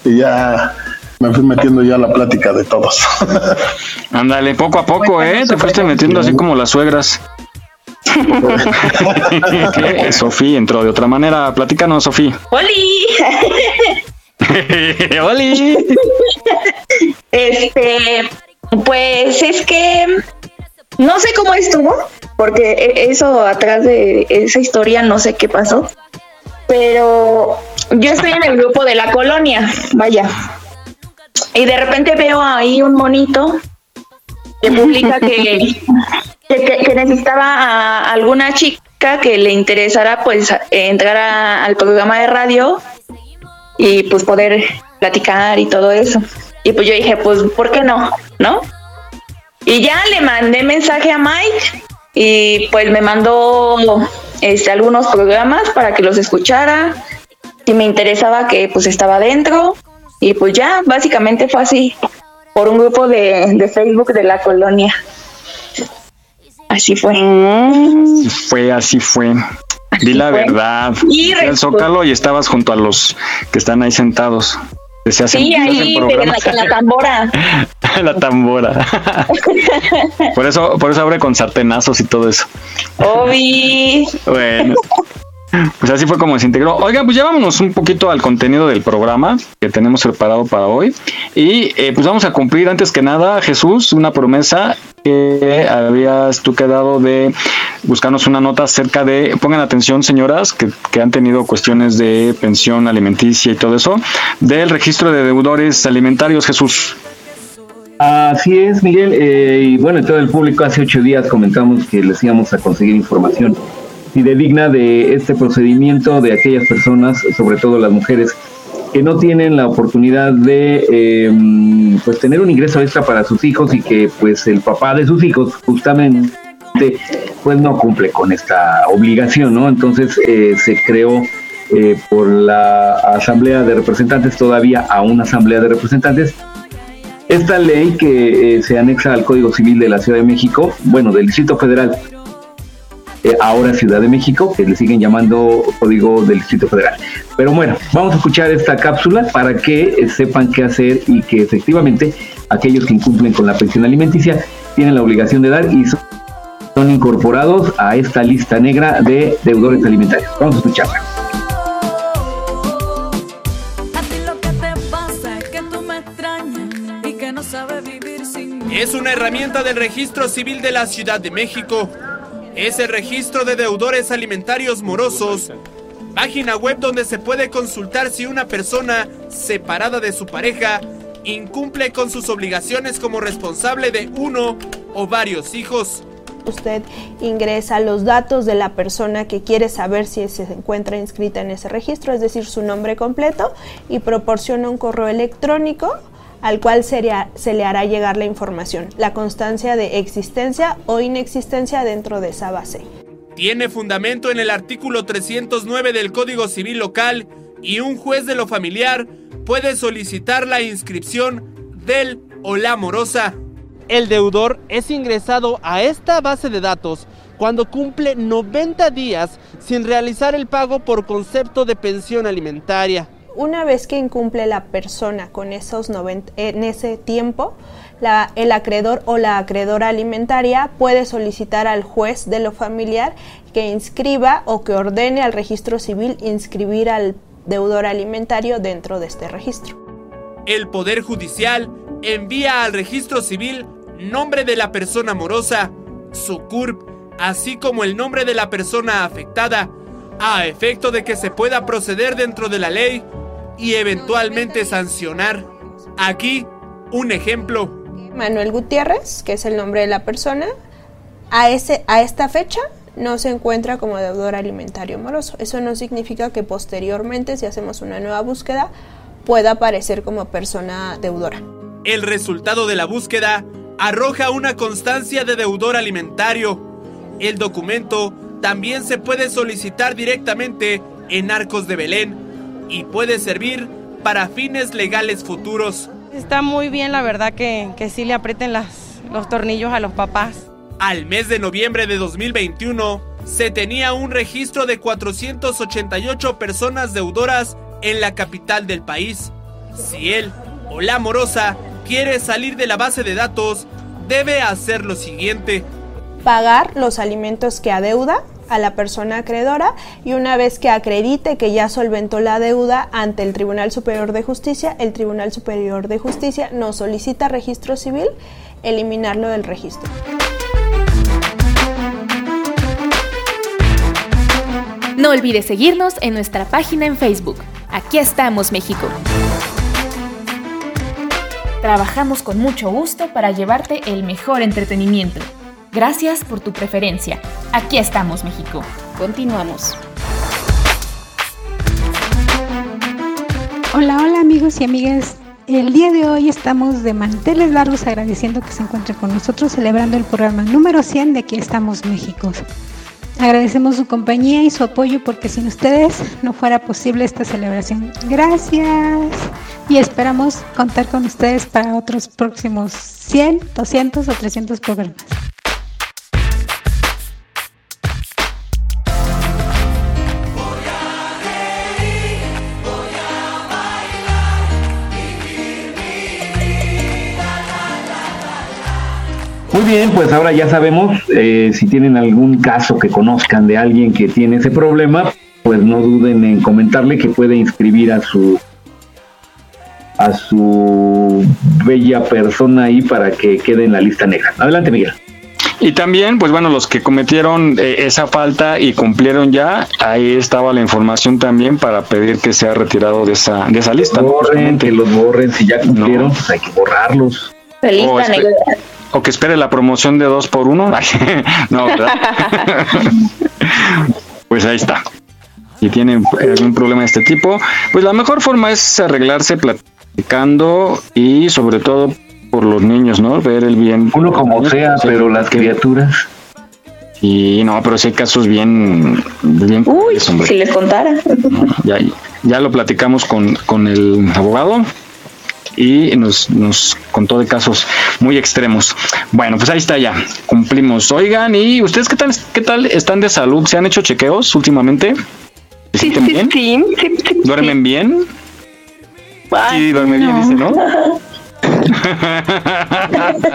y ya me fui metiendo ya a la plática de todos. Ándale, poco a poco, ¿eh? Te fuiste metiendo así como las suegras. Sofía entró de otra manera. Platícanos, Sofía. ¡Holi! ¡Oli! Este, pues es que no sé cómo estuvo, porque e- eso atrás de esa historia no sé qué pasó, pero yo estoy en el grupo de la colonia, vaya, y de repente veo ahí un monito que publica que, que, que- que necesitaba a alguna chica que le interesara pues entrar a- al programa de radio y pues poder platicar y todo eso. Y pues yo dije, pues, ¿por qué no? ¿No? Y ya le mandé mensaje a Mike y pues me mandó este, algunos programas para que los escuchara. Si me interesaba que pues estaba dentro. Y pues ya, básicamente fue así, por un grupo de, de Facebook de la colonia. Así fue. Así fue, así fue. Di la fue. verdad. Y al Zócalo y estabas junto a los que están ahí sentados. Se hacen, Sí, ahí en la, en la tambora. la tambora. por eso, por eso abre con sartenazos y todo eso. Obi. Bueno. Pues así fue como se integró. Oigan, pues ya vámonos un poquito al contenido del programa que tenemos preparado para hoy. Y eh, pues vamos a cumplir antes que nada, Jesús, una promesa que habías tú quedado de buscarnos una nota acerca de, pongan atención señoras que, que han tenido cuestiones de pensión alimenticia y todo eso, del registro de deudores alimentarios, Jesús. Así es, Miguel. Eh, y bueno, todo el público hace ocho días comentamos que les íbamos a conseguir información digna de este procedimiento de aquellas personas, sobre todo las mujeres, que no tienen la oportunidad de em, pues tener un ingreso extra para sus hijos y que pues el papá de sus hijos justamente pues no cumple con esta obligación, ¿no? Entonces eh, se creó eh, por la Asamblea de Representantes, todavía a una Asamblea de Representantes, esta ley que eh, se anexa al Código Civil de la Ciudad de México, bueno, del Distrito Federal, eh, ahora Ciudad de México, que le siguen llamando Código del Distrito Federal. Pero bueno, vamos a escuchar esta cápsula para que eh, sepan qué hacer y que efectivamente aquellos que incumplen con la pensión alimenticia tienen la obligación de dar y son incorporados a esta lista negra de deudores alimentarios. Vamos a escucharla. Es una herramienta del registro civil de la Ciudad de México es el registro de deudores alimentarios morosos, página web donde se puede consultar si una persona separada de su pareja incumple con sus obligaciones como responsable de uno o varios hijos. Usted ingresa los datos de la persona que quiere saber si se encuentra inscrita en ese registro, es decir, su nombre completo, y proporciona un correo electrónico al cual se, le hará llegar la información, la constancia de existencia o inexistencia dentro de esa base. Tiene fundamento en el artículo 309 del Código Civil Local y un juez de lo familiar puede solicitar la inscripción del o la morosa. El deudor es ingresado a esta base de datos cuando cumple 90 días sin realizar el pago por concepto de pensión alimentaria. Una vez que incumple la persona con esos 90, en ese tiempo, el acreedor o la acreedora alimentaria puede solicitar al juez de lo familiar que inscriba o que ordene al registro civil inscribir al deudor alimentario dentro de este registro. El Poder Judicial envía al registro civil nombre de la persona morosa, su CURP, así como el nombre de la persona afectada, a efecto de que se pueda proceder dentro de la ley y eventualmente sancionar. Aquí, un ejemplo. Manuel Gutiérrez, que es el nombre de la persona, a, ese, a esta fecha no se encuentra como deudor alimentario moroso. Eso no significa que posteriormente, si hacemos una nueva búsqueda, pueda aparecer como persona deudora. El resultado de la búsqueda arroja una constancia de deudor alimentario. El documento también se puede solicitar directamente en Arcos de Belén y puede servir para fines legales futuros. Está muy bien, la verdad, que, que sí le aprieten las, los tornillos a los papás. Al mes de noviembre de 2021, se tenía un registro de 488 personas deudoras en la capital del país. Si él o la morosa quiere salir de la base de datos, debe hacer lo siguiente. Pagar los alimentos que adeuda a la persona acreedora y una vez que acredite que ya solventó la deuda ante el Tribunal Superior de Justicia, el Tribunal Superior de Justicia nos solicita registro civil, eliminarlo del registro. No olvides seguirnos en nuestra página en Facebook. Aquí estamos, México. Trabajamos con mucho gusto para llevarte el mejor entretenimiento. Gracias por tu preferencia. Aquí estamos, México. Continuamos. Hola, hola amigos y amigas. El día de hoy estamos de manteles largos agradeciendo que se encuentren con nosotros celebrando el programa número 100 de Aquí estamos México. Agradecemos su compañía y su apoyo porque sin ustedes no fuera posible esta celebración. Gracias. Y esperamos contar con ustedes para otros próximos 100, 200 o 300 programas. Muy bien, pues ahora ya sabemos, eh, si tienen algún caso que conozcan de alguien que tiene ese problema, pues no duden en comentarle que puede inscribir a su a su bella persona ahí para que quede en la lista negra. Adelante, Miguel. Y también, pues bueno, los que cometieron eh, esa falta y cumplieron ya, ahí estaba la información también para pedir que sea retirado de esa, de esa lista. ¿no? Borren, que los borren, si ya cumplieron, pues hay que borrarlos. O, Lista espe- negra. O que espere la promoción de dos por uno. Ay, no, ¿verdad? pues ahí está. Si tienen algún problema de este tipo, pues la mejor forma es arreglarse platicando y sobre todo por los niños, ¿no? Ver el bien. Uno como sea, pero las criaturas. Y no, pero sí hay casos bien, bien Uy, si les contara. Ya, ya lo platicamos con, con el abogado y nos, nos contó de casos muy extremos. Bueno, pues ahí está ya, cumplimos. Oigan, ¿y ustedes qué tal, qué tal están de salud? ¿Se han hecho chequeos últimamente? Sí, sí, sí. ¿Duermen bien? Ay, Sí, duerme bien, dice, ¿no?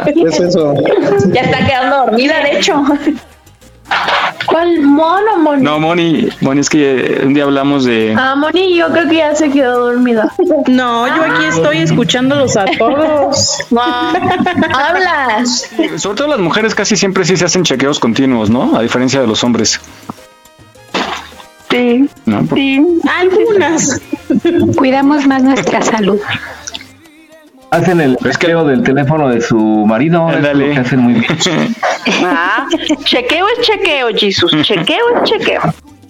¿Qué es eso? Ya está quedando dormida, de hecho. ¿Cuál mono, Moni? No, Moni, Moni, es que un día hablamos de... Ah, Moni, yo creo que ya se quedó dormida. No, yo aquí estoy escuchándolos a todos. Hablas. Sobre todo las mujeres casi siempre sí se hacen chequeos continuos, ¿no? A diferencia de los hombres. Sí, sí. Algunas. Cuidamos más nuestra salud. Hacen el chequeo del teléfono de su marido, es lo que hacen muy bien. Ah, chequeo es chequeo, Jesus. Chequeo es chequeo.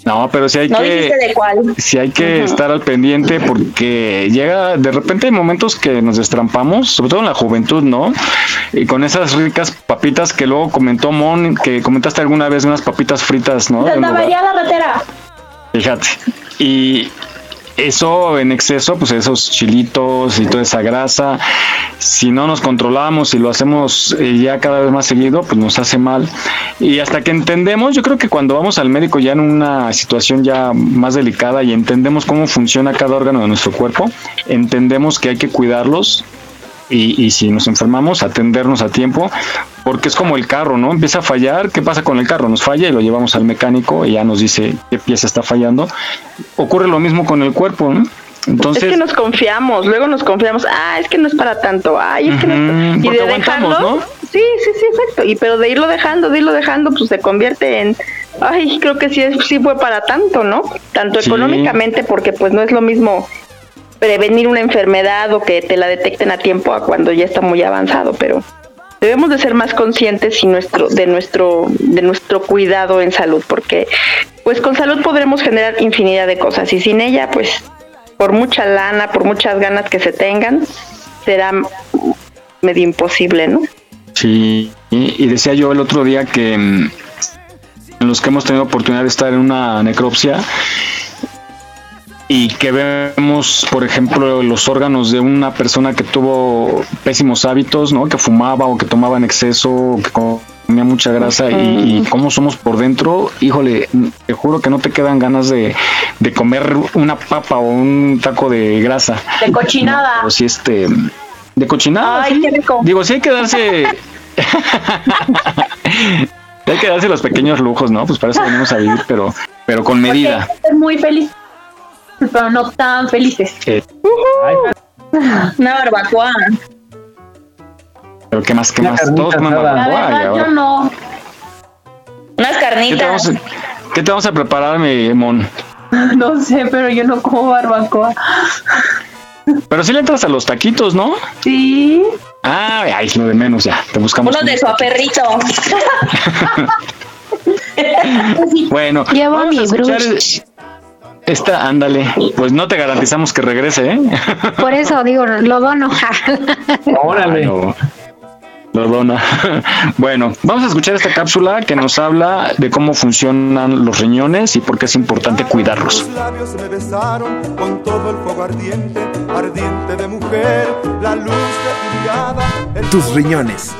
No, pero sí hay No que... dijiste de cuál. Sí hay que estar al pendiente porque llega, de repente hay momentos que nos destrampamos, sobre todo en la juventud, ¿no? Y con esas ricas papitas que luego comentó Mon, que comentaste alguna vez unas papitas fritas, ¿no? De. María la Ratera. Fíjate. Y eso en exceso, pues esos chilitos y toda esa grasa, si no nos controlamos y lo hacemos eh, ya cada vez más seguido, pues nos hace mal. Y hasta que entendemos, yo creo que cuando vamos al médico ya en una situación ya más delicada y entendemos cómo funciona cada órgano de nuestro cuerpo, entendemos que hay que cuidarlos y, y si nos enfermamos, atendernos a tiempo, porque es como el carro, ¿no? Empieza a fallar, ¿qué pasa con el carro? Nos falla y lo llevamos al mecánico y ya nos dice qué pieza está fallando. Ocurre lo mismo con el cuerpo, ¿no? Entonces, es que nos confiamos, luego nos confiamos, ah, es que no es para tanto, ay, es que no es- y de dejarlo, ¿no? sí, sí, sí, exacto, y pero de irlo dejando, de irlo dejando, pues se convierte en, ay, creo que sí, es, sí fue para tanto, ¿no? Tanto Sí. económicamente, porque pues no es lo mismo prevenir una enfermedad o que te la detecten a tiempo a cuando ya está muy avanzado, pero debemos de ser más conscientes y nuestro de nuestro de nuestro cuidado en salud porque pues con salud podremos generar infinidad de cosas y sin ella pues por mucha lana por muchas ganas que se tengan será medio imposible no Sí, y, decía yo el otro día que mm, en los que hemos tenido oportunidad de estar en una necropsia y que vemos, por ejemplo, los órganos de una persona que tuvo pésimos hábitos, ¿no? Que fumaba o que tomaba en exceso, o que comía mucha grasa y, y cómo somos por dentro, híjole, te juro que no te quedan ganas de, de comer una papa o un taco de grasa. De cochinada. Pero sí, este, de cochinada. Ay, sí. qué rico. Digo, sí hay que darse. hay que darse los pequeños lujos, ¿no? Pues para eso venimos a vivir, pero, pero con medida. Ser muy feliz, pero no tan felices. Eh, Una barbacoa. pero qué más, qué Una más. Todos. La barbacoa verdad, yo no. Unas ¿Qué te, carnitas. vamos a, qué te vamos a preparar, mi Mon? No sé, pero yo no como barbacoa. Pero sí le entras a los taquitos, ¿no? Sí. Ah, ay, lo de menos ya. Te buscamos. Unos de su aperrito. Bueno, Llevo mi brush. Esta, ándale. Pues no te garantizamos que regrese, ¿eh? Por eso digo, lo dono. Órale. Lo, lo dona. Bueno, vamos a escuchar esta cápsula que nos habla de cómo funcionan los riñones y por qué es importante cuidarlos. Tus labios me besaron con todo el fuego ardiente, ardiente de mujer, la luz de tu mirada. Tus riñones.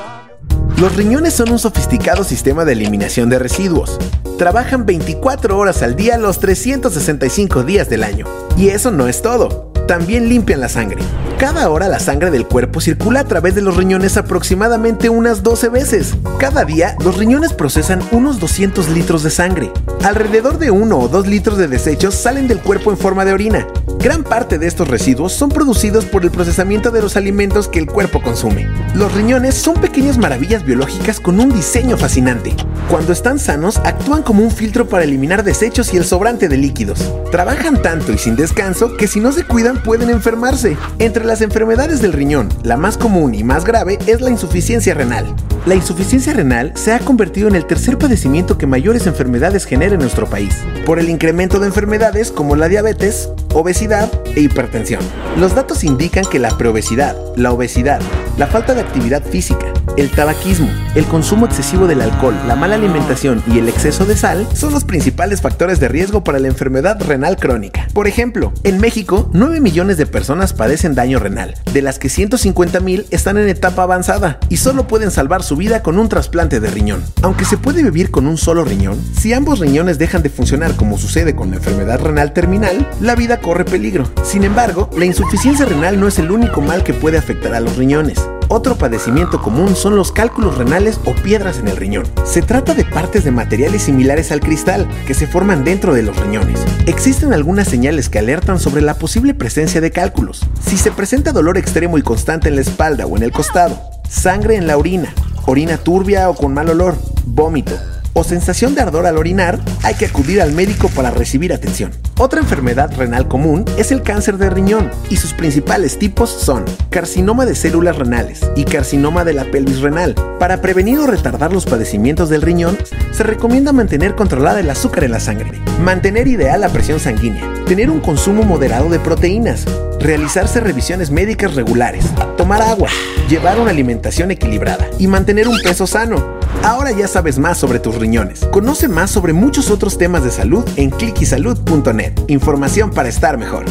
Los riñones son un sofisticado sistema de eliminación de residuos. Trabajan 24 horas al día los 365 días del año. Y eso no es todo. También limpian la sangre. Cada hora la sangre del cuerpo circula a través de los riñones aproximadamente unas 12 veces. Cada día los riñones procesan unos 200 litros de sangre. Alrededor de 1 o 2 litros de desechos salen del cuerpo en forma de orina. Gran parte de estos residuos son producidos por el procesamiento de los alimentos que el cuerpo consume. Los riñones son pequeñas maravillas biológicas con un diseño fascinante. Cuando están sanos, actúan como un filtro para eliminar desechos y el sobrante de líquidos. Trabajan tanto y sin descanso que si no se cuidan pueden enfermarse. Entre las enfermedades del riñón, la más común y más grave es la insuficiencia renal. La insuficiencia renal se ha convertido en el tercer padecimiento que mayores enfermedades genera en nuestro país, por el incremento de enfermedades como la diabetes, obesidad e hipertensión. Los datos indican que la preobesidad, la obesidad, la falta de actividad física, el tabaquismo, el consumo excesivo del alcohol, la mala alimentación y el exceso de sal son los principales factores de riesgo para la enfermedad renal crónica. Por ejemplo, en México, 9 millones de personas padecen daño renal, de las que 150 mil están en etapa avanzada y solo pueden salvar su vida con un trasplante de riñón. Aunque se puede vivir con un solo riñón, si ambos riñones dejan de funcionar como sucede con la enfermedad renal terminal, la vida corre peligro. Sin embargo, la insuficiencia renal no es el único mal que puede afectar a los riñones. Otro padecimiento común son los cálculos renales o piedras en el riñón. Se trata de partes de materiales similares al cristal que se forman dentro de los riñones. Existen algunas señales que alertan sobre la posible presencia de cálculos. Si se presenta dolor extremo y constante en la espalda o en el costado, sangre en la orina, orina turbia o con mal olor, vómito, o sensación de ardor al orinar, hay que acudir al médico para recibir atención. Otra enfermedad renal común es el cáncer de riñón y sus principales tipos son carcinoma de células renales y carcinoma de la pelvis renal. Para prevenir o retardar los padecimientos del riñón, se recomienda mantener controlada el azúcar en la sangre, mantener ideal la presión sanguínea, tener un consumo moderado de proteínas, realizarse revisiones médicas regulares, tomar agua, llevar una alimentación equilibrada y mantener un peso sano. Ahora ya sabes más sobre tus riñones. Conoce más sobre muchos otros temas de salud en clickysalud.net. Información para estar mejor.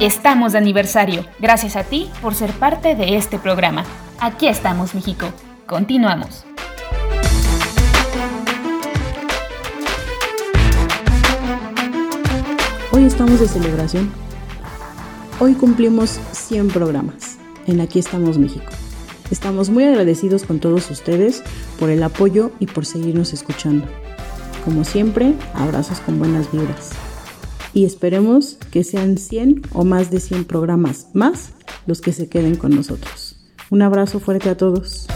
Estamos de aniversario. Gracias a ti por ser parte de este programa. Aquí estamos, México. Continuamos. Hoy estamos de celebración. Hoy cumplimos 100 programas en Aquí estamos México. Estamos muy agradecidos con todos ustedes por el apoyo y por seguirnos escuchando. Como siempre, abrazos con buenas vibras. Y esperemos que sean 100 o más de 100 programas más los que se queden con nosotros. Un abrazo fuerte a todos.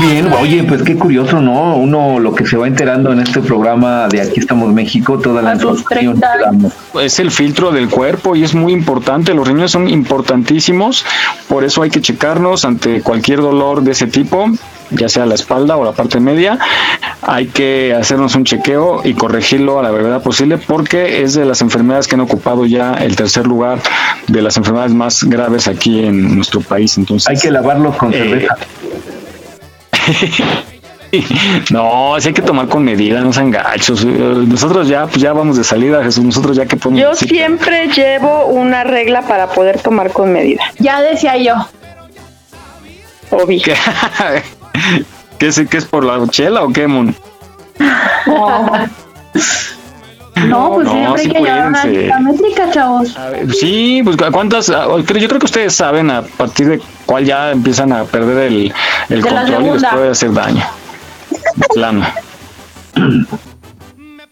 Bien, oye, pues qué curioso, ¿no? Uno lo que se va enterando en este programa de Aquí estamos México, toda la información damos. Es el filtro del cuerpo y es muy importante. Los riñones son importantísimos, por eso hay que checarnos ante cualquier dolor de ese tipo, ya sea la espalda o la parte media. Hay que hacernos un chequeo y corregirlo a la brevedad posible porque es de las enfermedades que han ocupado ya el tercer lugar de las enfermedades más graves aquí en nuestro país. Entonces Hay que lavarlos con cerveza. No, sí hay que tomar con medida, no sean gachos. Eh, Nosotros ya, pues ya vamos de salida, Jesús. Nosotros ya que podemos Yo decir? siempre llevo una regla para poder tomar con medida. Ya decía yo. Obvio. ¿Qué, ¿Qué es, ¿Qué es por la chela o qué, Mon? No, pues No, siempre sí hay que llevar una métrica, chavos. Sí, pues cuántas, ah, yo creo que ustedes saben a partir de cuál ya empiezan a perder el, control y les puede hacer daño. Plano.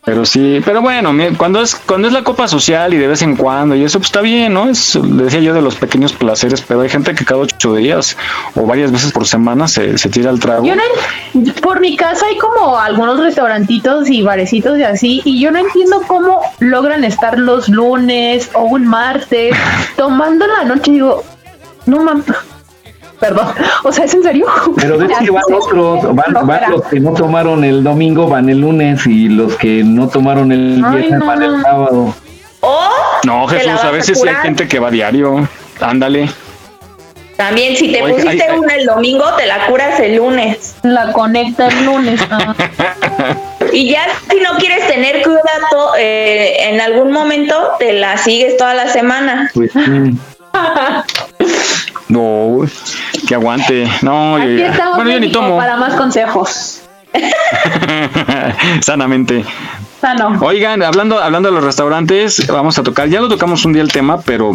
Pero sí, pero bueno, cuando es cuando es la copa social y de vez en cuando y eso pues está bien, ¿no? Es, decía yo de los pequeños placeres, pero hay gente que cada ocho días o varias veces por semana se, se tira el trago. Yo no, por mi casa hay como algunos restaurantitos y barecitos y así, y yo no entiendo cómo logran estar los lunes o un martes tomando la noche. Digo, no mames. Perdón, o sea, ¿es en serio? Pero ves que van otros, van, No, van los que no tomaron el domingo, van el lunes, y los que no tomaron el Ay, viernes no. van el sábado. No, te la Jesús, a a veces sí hay gente que va diario. Ándale. También si te Oye, pusiste ay, una el domingo, te la curas el lunes. La conecta el lunes. ah. Y ya si no quieres tener cruda to- eh, en algún momento, te la sigues toda la semana. Pues sí. No, que aguante. No, Aquí yo, estamos bueno, yo ni tomo. para más consejos. Sanamente. Sano. Oigan, hablando, hablando de los restaurantes, vamos a tocar, ya lo tocamos un día el tema, pero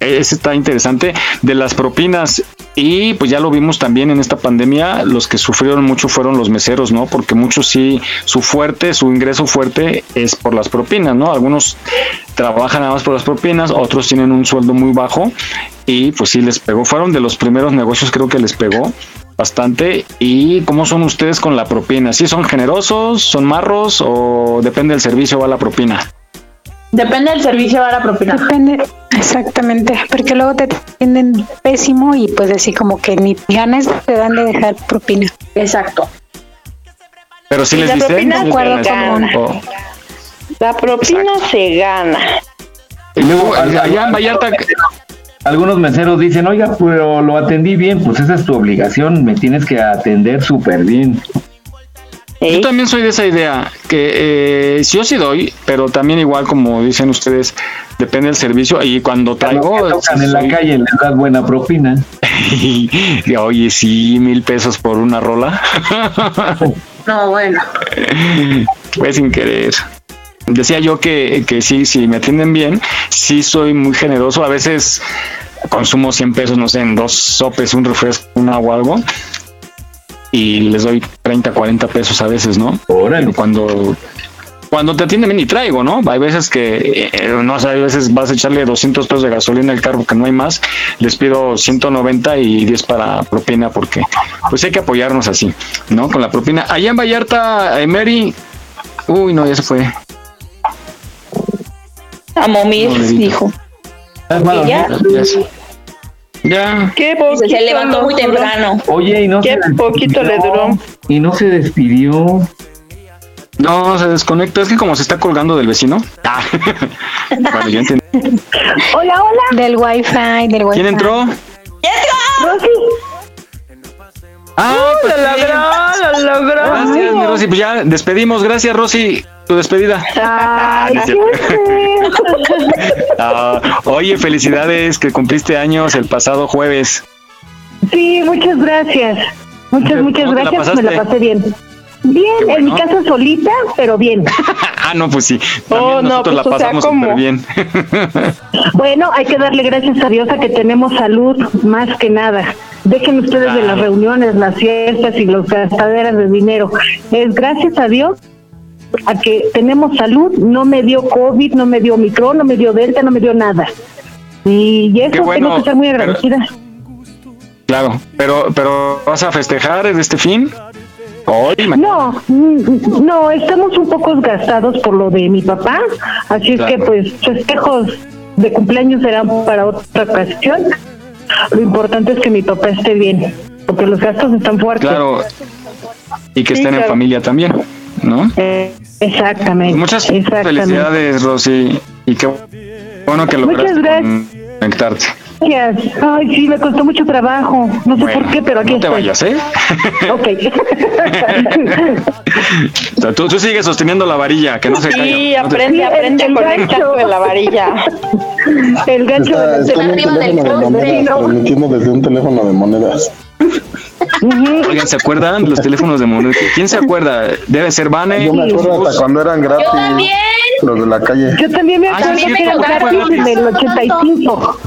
ese está interesante, de las propinas. Y pues ya lo vimos también en esta pandemia, los que sufrieron mucho fueron los meseros, ¿no? Porque muchos sí, su fuerte, su ingreso fuerte es por las propinas, ¿no? Algunos trabajan nada más por las propinas, otros tienen un sueldo muy bajo y pues sí les pegó. Fueron de los primeros negocios, creo que les pegó bastante. ¿Y cómo son ustedes con la propina? ¿Sí son generosos, son marros o depende del servicio va la propina? Depende del servicio a la propina. Depende, exactamente, porque luego te atienden pésimo y pues así como que ni ganas te dan de dejar propina. Exacto. Pero si Y les la dicen... propina ¿les se dan gana. o- La propina se gana. Y luego, allá en Vallarta. Algunos meseros dicen, oiga, pero lo atendí bien, pues esa es tu obligación, me tienes que atender súper bien. Yo también soy de esa idea, que eh, sí yo sí doy, pero también igual como dicen ustedes, depende del servicio y cuando traigo... tocan en la calle les das buena propina. y, oye, sí, mil pesos por una rola. No, bueno. Fue sin querer. Decía yo que, que sí, si me atienden bien, sí soy muy generoso. A veces consumo 100 pesos, no sé, en dos sopes, un refresco, un agua, algo. Y les doy 30, 40 pesos a veces, ¿no? Pero Cuando, cuando te atienden bien y traigo, ¿no? Hay veces que, eh, no sé, hay veces vas a echarle 200 pesos de gasolina al carro que no hay más. Les pido 190 y 10 para propina porque pues hay que apoyarnos así, ¿no? Con la propina. Allá en Vallarta, eh, Mary, uy, no, ya se fue. A momir, dijo. ¿Y ya? Ya. se- Ya. Qué poquito Se levantó muy temprano. Oye, y no Qué se poquito le duró. Y no se despidió. No, se desconecta. Es que como se está colgando del vecino. Ah. bueno, yo entendí. Hola, hola. Del wifi, del wifi. ¿Quién entró? Rosy. Ah, pues lo sí. logró, lo logró. Gracias, mi Rosy. Pues ya despedimos. Gracias, Rosy. Tu despedida. Ay, No. Ah, oye, felicidades que cumpliste años el pasado jueves. Sí, muchas gracias. Muchas, muchas ¿Cómo te la gracias. Me la pasé bien. Bien, Qué en mi bueno. casa solita, pero bien. ah, no, pues sí. También Oh, no, nosotros pues, la o sea, pasamos ¿cómo? súper bien. Bueno, hay que darle gracias a Dios a que tenemos salud más que nada. Dejen ustedes de las reuniones, las fiestas y las gastaderas de dinero. Es gracias a Dios a que tenemos salud. No me dio COVID, no me dio Omicron, no me dio Delta, no me dio nada. Y eso bueno, tengo que estar muy pero- agradecida. claro, pero, pero ¿vas a festejar en este fin? Hoy, No, mm, no, estamos un poco gastados por lo de mi papá, así es que pues festejos de cumpleaños serán para otra ocasión. Lo importante es que mi papá esté bien, porque los gastos están fuertes. Claro. Y que Sí, estén en claro. familia también, ¿no? Eh, exactamente. Muchas exactamente. felicidades, Rosy. Y qué bueno que Muchas lograste gracias. conectarte. Gracias. Ay, sí, me costó mucho trabajo. No sé Bueno, por qué, pero aquí no te estoy. vayas, ¿eh? Ok. O sea, tú, tú sigues sosteniendo la varilla, que no se caiga. Sí, No te- aprende, aprende a el gancho. con la varilla. El gancho Está, de está de monedas, transmitiendo desde un teléfono de monedas. Oigan, ¿se acuerdan los teléfonos de moneda? ¿Quién se acuerda? Debe ser Vane. Yo me acuerdo hasta cuando eran gratis los de la calle. Yo también me Ah, acuerdo sí, que sí, era fue gratis en el 85.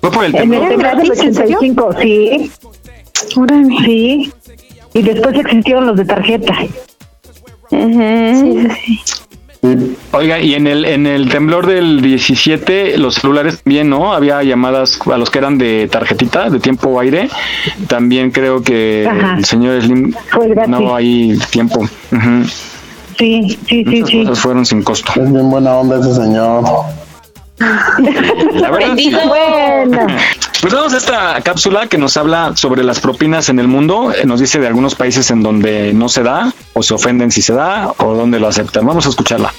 Fue por el En el temblor. del 85, sí. Sí. Y después existieron los de tarjeta. Sí, sí. Oiga, y en el, en el temblor del 17, los celulares también, ¿no? Había llamadas a los que eran de tarjetita, de tiempo o aire. También creo que Ajá. el señor Slim ganaba ahí tiempo. Sí, sí, sí, Muchas sí. cosas fueron sin costo. Es bien buena onda ese señor. La verdad, sí. Bueno. Pues vamos a esta cápsula que nos habla sobre las propinas en el mundo. Eh, Nos dice de algunos países en donde no se da, o se ofenden si se da, o donde lo aceptan. Vamos a escucharla.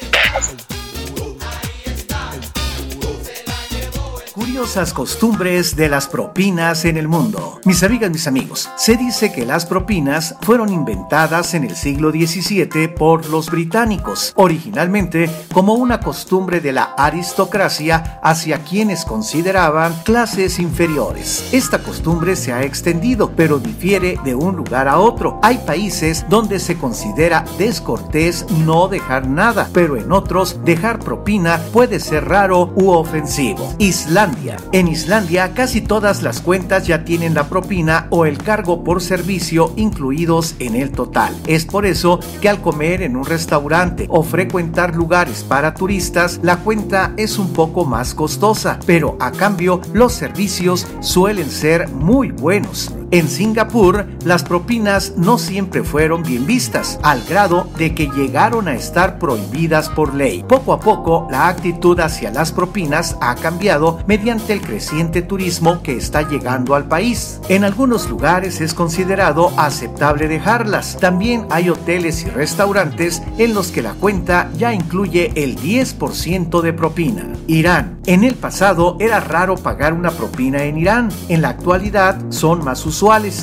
Curiosas costumbres de las propinas en el mundo. Mis amigas, mis amigos, se dice que las propinas fueron inventadas en el siglo XVII por los británicos, originalmente como una costumbre de la aristocracia hacia quienes consideraban clases inferiores. Esta costumbre se ha extendido, pero difiere de un lugar a otro. Hay países donde se considera descortés no dejar nada, pero en otros dejar propina puede ser raro u ofensivo. Islandia. En Islandia casi todas las cuentas ya tienen la propina o el cargo por servicio incluidos en el total. Es por eso que al comer en un restaurante o frecuentar lugares para turistas, la cuenta es un poco más costosa, pero a cambio los servicios suelen ser muy buenos. En Singapur, las propinas no siempre fueron bien vistas, al grado de que llegaron a estar prohibidas por ley. Poco a poco, la actitud hacia las propinas ha cambiado mediante el creciente turismo que está llegando al país. En algunos lugares es considerado aceptable dejarlas. También hay hoteles y restaurantes en los que la cuenta ya incluye el 10% de propina. Irán. En el pasado era raro pagar una propina en Irán. En la actualidad son más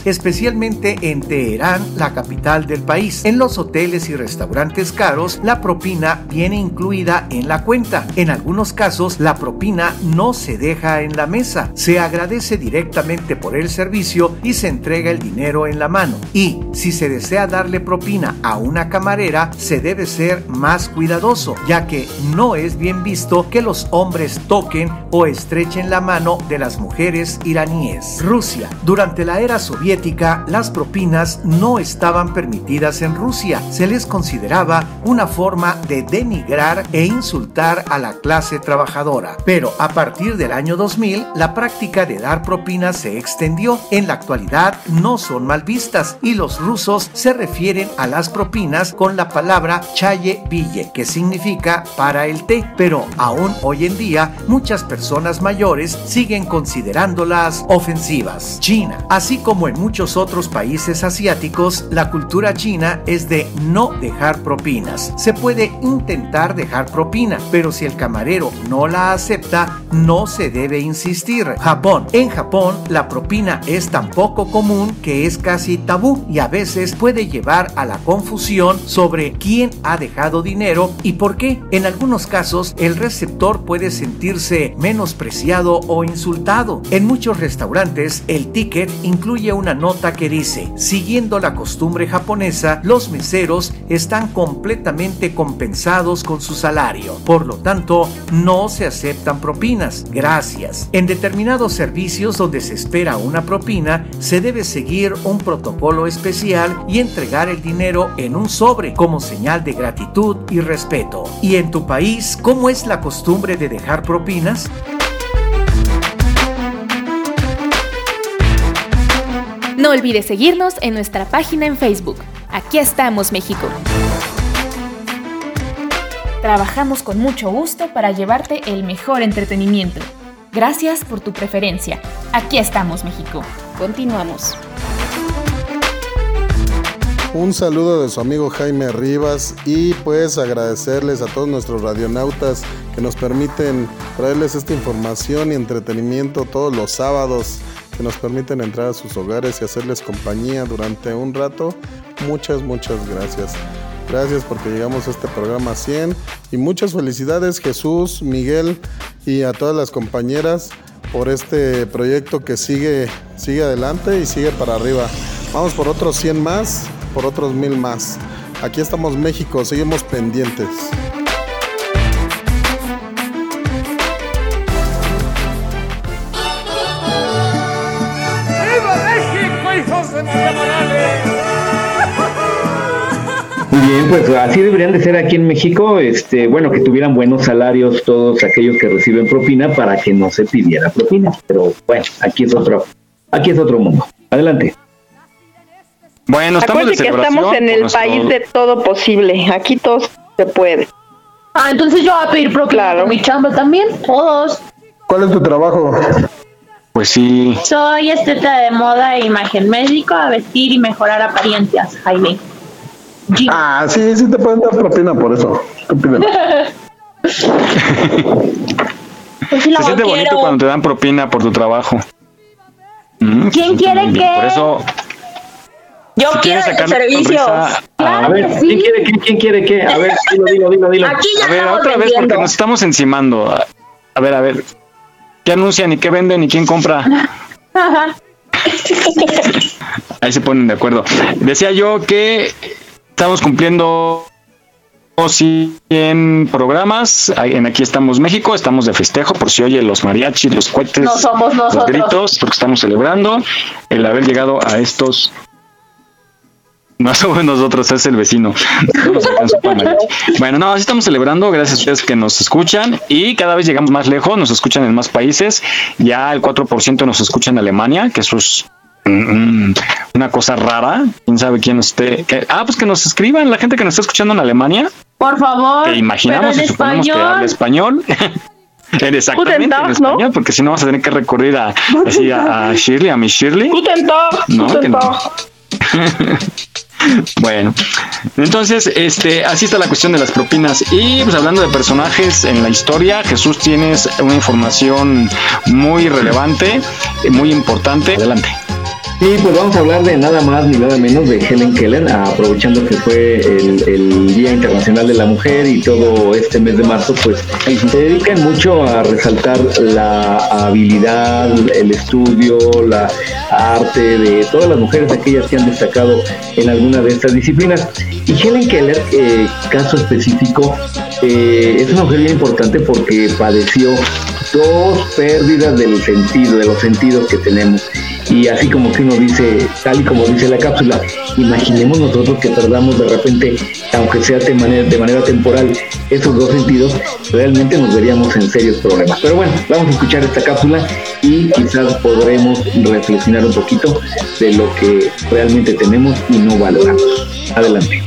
especialmente en Teherán, la capital del país. En los hoteles y restaurantes caros, la propina viene incluida en la cuenta. En algunos casos, la propina no se deja en la mesa. Se agradece directamente por el servicio y se entrega el dinero en la mano. Y si se desea darle propina a una camarera, se debe ser más cuidadoso, ya que no es bien visto que los hombres toquen o estrechen la mano de las mujeres iraníes. Rusia. Durante la soviética, las propinas no estaban permitidas en Rusia. Se les consideraba una forma de denigrar e insultar a la clase trabajadora. Pero a partir del año 2000, la práctica de dar propinas se extendió. En la actualidad no son mal vistas y los rusos se refieren a las propinas con la palabra chaye bille, que significa para el té. Pero aún hoy en día, muchas personas mayores siguen considerándolas ofensivas. China. Así como en muchos otros países asiáticos, la cultura china es de no dejar propinas. Se puede intentar dejar propina, pero si el camarero no la acepta, no se debe insistir. Japón. En Japón, la propina es tan poco común que es casi tabú y a veces puede llevar a la confusión sobre quién ha dejado dinero y por qué. En algunos casos, el receptor puede sentirse menospreciado o insultado. En muchos restaurantes, el ticket incluye una nota que dice, siguiendo la costumbre japonesa, los meseros están completamente compensados con su salario. Por lo tanto, no se aceptan propinas. Gracias. En determinados servicios donde se espera una propina, se debe seguir un protocolo especial y entregar el dinero en un sobre como señal de gratitud y respeto. ¿Y en tu país cómo es la costumbre de dejar propinas? No olvides seguirnos en nuestra página en Facebook. Aquí estamos, México. Trabajamos con mucho gusto para llevarte el mejor entretenimiento. Gracias por tu preferencia. Aquí estamos, México. Continuamos. Un saludo de su amigo Jaime Rivas y pues agradecerles a todos nuestros radionautas que nos permiten traerles esta información y entretenimiento todos los sábados, que nos permiten entrar a sus hogares y hacerles compañía durante un rato. Muchas, muchas gracias. Gracias porque llegamos a este programa 100 y muchas felicidades Jesús, Miguel y a todas las compañeras por este proyecto que sigue, sigue adelante y sigue para arriba. Vamos por otros 100 más, por otros 1000 más. Aquí estamos México, seguimos pendientes. Bien, pues así deberían de ser aquí en México, este, bueno, que tuvieran buenos salarios todos aquellos que reciben propina para que no se pidiera propina. Pero bueno, aquí es otro, aquí es otro mundo. Adelante. Bueno, estamos de que estamos en el nuestro- país de todo posible. Aquí todo se puede. Ah, entonces yo voy a pedir propina por mi chamba también. Todos. ¿Cuál es tu trabajo? Pues sí. Soy esteta de moda e imagen médico a vestir y mejorar apariencias, Jaime. Ah, sí, sí te pueden dar propina por eso. Pues Se siente bonito cuando te dan propina por tu trabajo. Mm, ¿Quién siente quiere bien. qué? Por eso, Yo si quiero el servicio. sonrisa Claro A ver, que ¿quién quiere qué? ¿Quién quiere qué? A ver, dilo, dilo, dilo, dilo. Aquí ya a ver, otra vez porque nos estamos encimando. A- A ver, a ver. ¿Qué anuncian y qué venden y quién compra? Ajá. Ahí se ponen de acuerdo. Decía yo que estamos cumpliendo 100 programas. En Aquí estamos México, estamos de festejo, por si oye los mariachis, los cohetes, No somos los gritos, porque estamos celebrando el haber llegado a estos. No somos nosotros, es el vecino. Bueno, no, así estamos celebrando, gracias a ustedes que nos escuchan y cada vez llegamos más lejos, nos escuchan en más países. Ya el 4% nos escucha en Alemania, que eso es una cosa rara. Quién sabe quién esté. que- ah, pues que nos escriban la gente que nos está escuchando en Alemania, Por favor. que imaginamos en y suponemos que habla español. Exactamente, en Tag, ¿no? español, porque si no vamos a tener que recurrir a, así a, a Shirley, a mi Shirley. Guten Tag, No, Guten que no. Tag. Bueno, entonces, este, así está la cuestión de las propinas. Y pues hablando de personajes en la historia, Jesús tienes una información muy relevante, muy importante. Adelante. Sí, pues vamos a hablar de nada más ni nada menos de Helen Keller, aprovechando que fue el, el Día Internacional de la Mujer y todo este mes de marzo, pues se dedican mucho a resaltar la habilidad, el estudio, la arte de todas las mujeres, aquellas que han destacado en alguna de estas disciplinas. Y Helen Keller, eh, caso específico, eh, es una mujer bien importante porque padeció dos pérdidas del sentido, de los sentidos que tenemos. Y así como que uno dice, tal y como dice la cápsula, imaginemos nosotros que perdamos de repente, aunque sea de manera, de manera temporal, esos dos sentidos, realmente nos veríamos en serios problemas. Pero bueno, vamos a escuchar esta cápsula y quizás podremos reflexionar un poquito de lo que realmente tenemos y no valoramos. Adelante.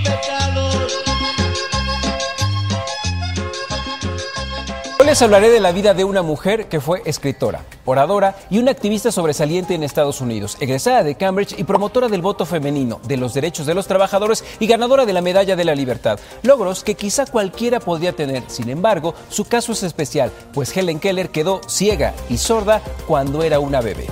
Les hablaré de la vida de una mujer que fue escritora, oradora y una activista sobresaliente en Estados Unidos, egresada de Cambridge y promotora del voto femenino, de los derechos de los trabajadores y ganadora de la Medalla de la Libertad. Logros que quizá cualquiera podría tener, sin embargo, su caso es especial, pues Helen Keller quedó ciega y sorda cuando era una bebé.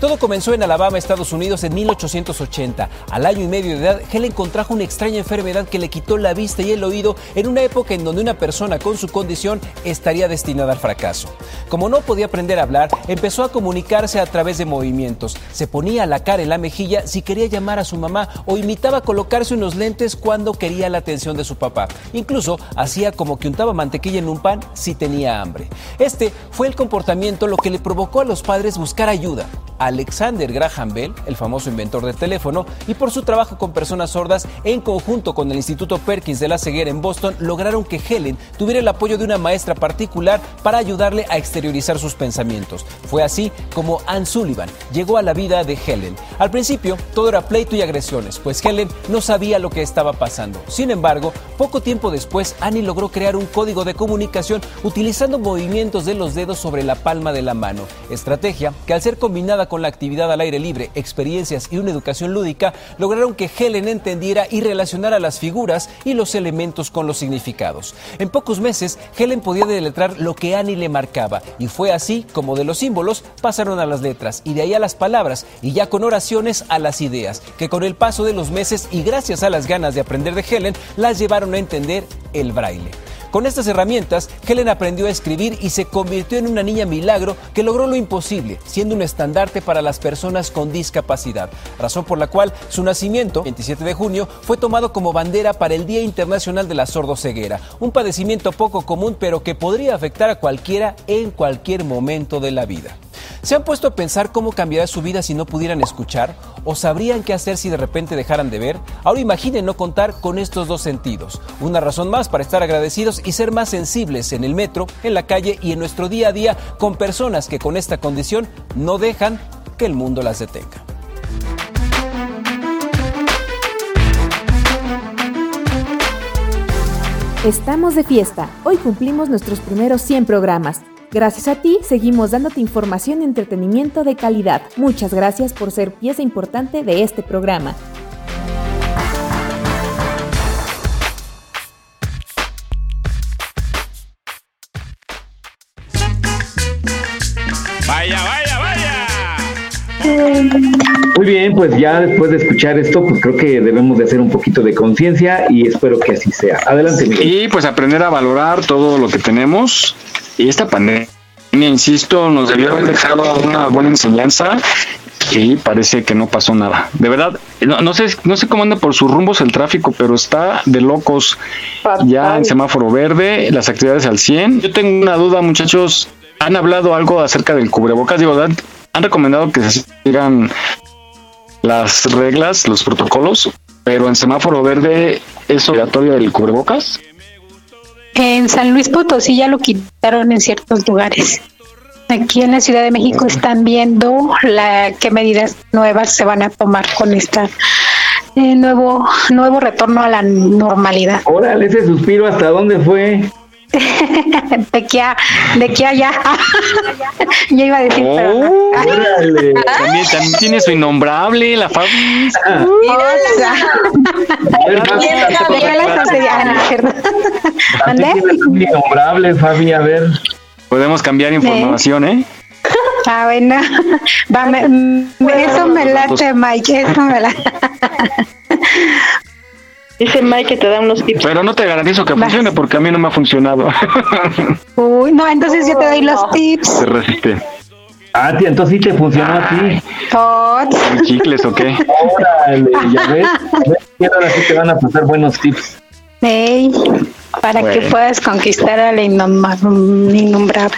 Todo comenzó en Alabama, Estados Unidos, en 1880. Al año y medio de edad, Helen contrajo una extraña enfermedad que le quitó la vista y el oído en una época en donde una persona con su condición estaría destinada al fracaso. Como no podía aprender a hablar, empezó a comunicarse a través de movimientos. Se ponía la cara en la mejilla si quería llamar a su mamá o imitaba colocarse unos lentes cuando quería la atención de su papá. Incluso hacía como que untaba mantequilla en un pan si tenía hambre. Este fue el comportamiento lo que le provocó a los padres buscar ayuda. Alexander Graham Bell, el famoso inventor del teléfono, y por su trabajo con personas sordas, en conjunto con el Instituto Perkins de la Ceguera en Boston, lograron que Helen tuviera el apoyo de una maestra particular para ayudarle a exteriorizar sus pensamientos. Fue así como Anne Sullivan llegó a la vida de Helen. Al principio, todo era pleito y agresiones, pues Helen no sabía lo que estaba pasando. Sin embargo, poco tiempo después, Annie logró crear un código de comunicación utilizando movimientos de los dedos sobre la palma de la mano, estrategia que al ser combinada con la actividad al aire libre, experiencias y una educación lúdica, lograron que Helen entendiera y relacionara las figuras y los elementos con los significados. En pocos meses, Helen podía deletrar lo que Annie le marcaba, y fue así como de los símbolos pasaron a las letras, y de ahí a las palabras, y ya con oraciones a las ideas, que con el paso de los meses y gracias a las ganas de aprender de Helen, las llevaron a entender el braille. Con estas herramientas, Helen aprendió a escribir y se convirtió en una niña milagro que logró lo imposible, siendo un estandarte para las personas con discapacidad, razón por la cual su nacimiento, 27 de junio, fue tomado como bandera para el Día Internacional de la Sordoceguera, un padecimiento poco común pero que podría afectar a cualquiera en cualquier momento de la vida. ¿Se han puesto a pensar cómo cambiará su vida si no pudieran escuchar? ¿O sabrían qué hacer si de repente dejaran de ver? Ahora imaginen no contar con estos dos sentidos. Una razón más para estar agradecidos y ser más sensibles en el metro, en la calle y en nuestro día a día con personas que con esta condición no dejan que el mundo las detenga. Estamos de fiesta. Hoy cumplimos nuestros primeros 100 programas. Gracias a ti seguimos dándote información y entretenimiento de calidad. Muchas gracias por ser pieza importante de este programa. Vaya, vaya, vaya. Muy bien, pues ya después de escuchar esto, pues creo que debemos de hacer un poquito de conciencia y espero que así sea. Adelante, Miguel. Y pues aprender a valorar todo lo que tenemos. Y esta pandemia, insisto, nos debió haber dejado una buena enseñanza y parece que no pasó nada. De verdad, no, no sé, no sé cómo anda por sus rumbos el tráfico, pero está de locos. Ya en semáforo verde, las actividades al 100. Yo tengo una duda, muchachos. ¿Han hablado algo acerca del cubrebocas? Digo, ¿han, han recomendado que se sigan las reglas, los protocolos, pero en semáforo verde es obligatorio el cubrebocas? En San Luis Potosí ya lo quitaron en ciertos lugares. Aquí en la Ciudad de México están viendo la qué medidas nuevas se van a tomar con esta eh, nuevo nuevo retorno a la normalidad. Órale, ese suspiro, ¿hasta dónde fue? De aquí a de aquí a allá. Yo iba a decir, pero no. Oh, órale. también, también tiene su innombrable, la Fabi. Innombrable, Fabi, a ver. Podemos cambiar información, ¿eh? Ah, bueno. Va, me- me- eso me late, Mike. Eso me late. Dice Mike que te da unos tips. Pero no te garantizo que funcione porque a mí no me ha funcionado. Uy, no, entonces yo te doy los tips. Se resiste. Ah, tía, entonces sí te funcionó a ti. Tots. ¿Chicles o qué? Órale, ya ves. Ahora sí te van a pasar buenos tips. Ey, para que puedas conquistar al innom- innombrable.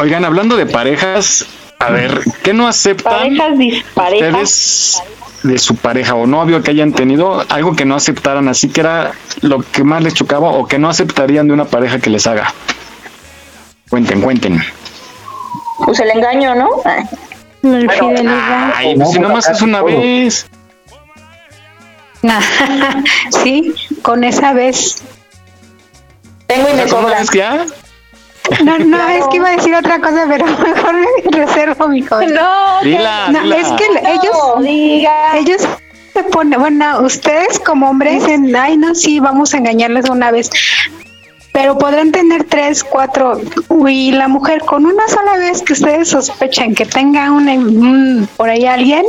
Oigan, hablando de parejas, a ver, ¿qué no aceptan Parejas disparejas. ustedes de su pareja o novio que hayan tenido? Algo que no aceptaran, así que era lo que más les chocaba o que no aceptarían de una pareja que les haga. Cuenten, cuenten. Pues el engaño, ¿no? La infidelidad. Ay, pues si nomás es una vez. sí, con esa vez. Tengo y me ¿Una sobra. vez que ya? No, no, es que iba a decir otra cosa, pero mejor me reservo mi cosa. No, Dila, No, dila. es que ellos, ellos se ponen, bueno, ustedes como hombres dicen, ay, no, sí, vamos a engañarles una vez. Pero podrán tener tres, cuatro, y la mujer con una sola vez que ustedes sospechan que tenga un, un- por ahí alguien,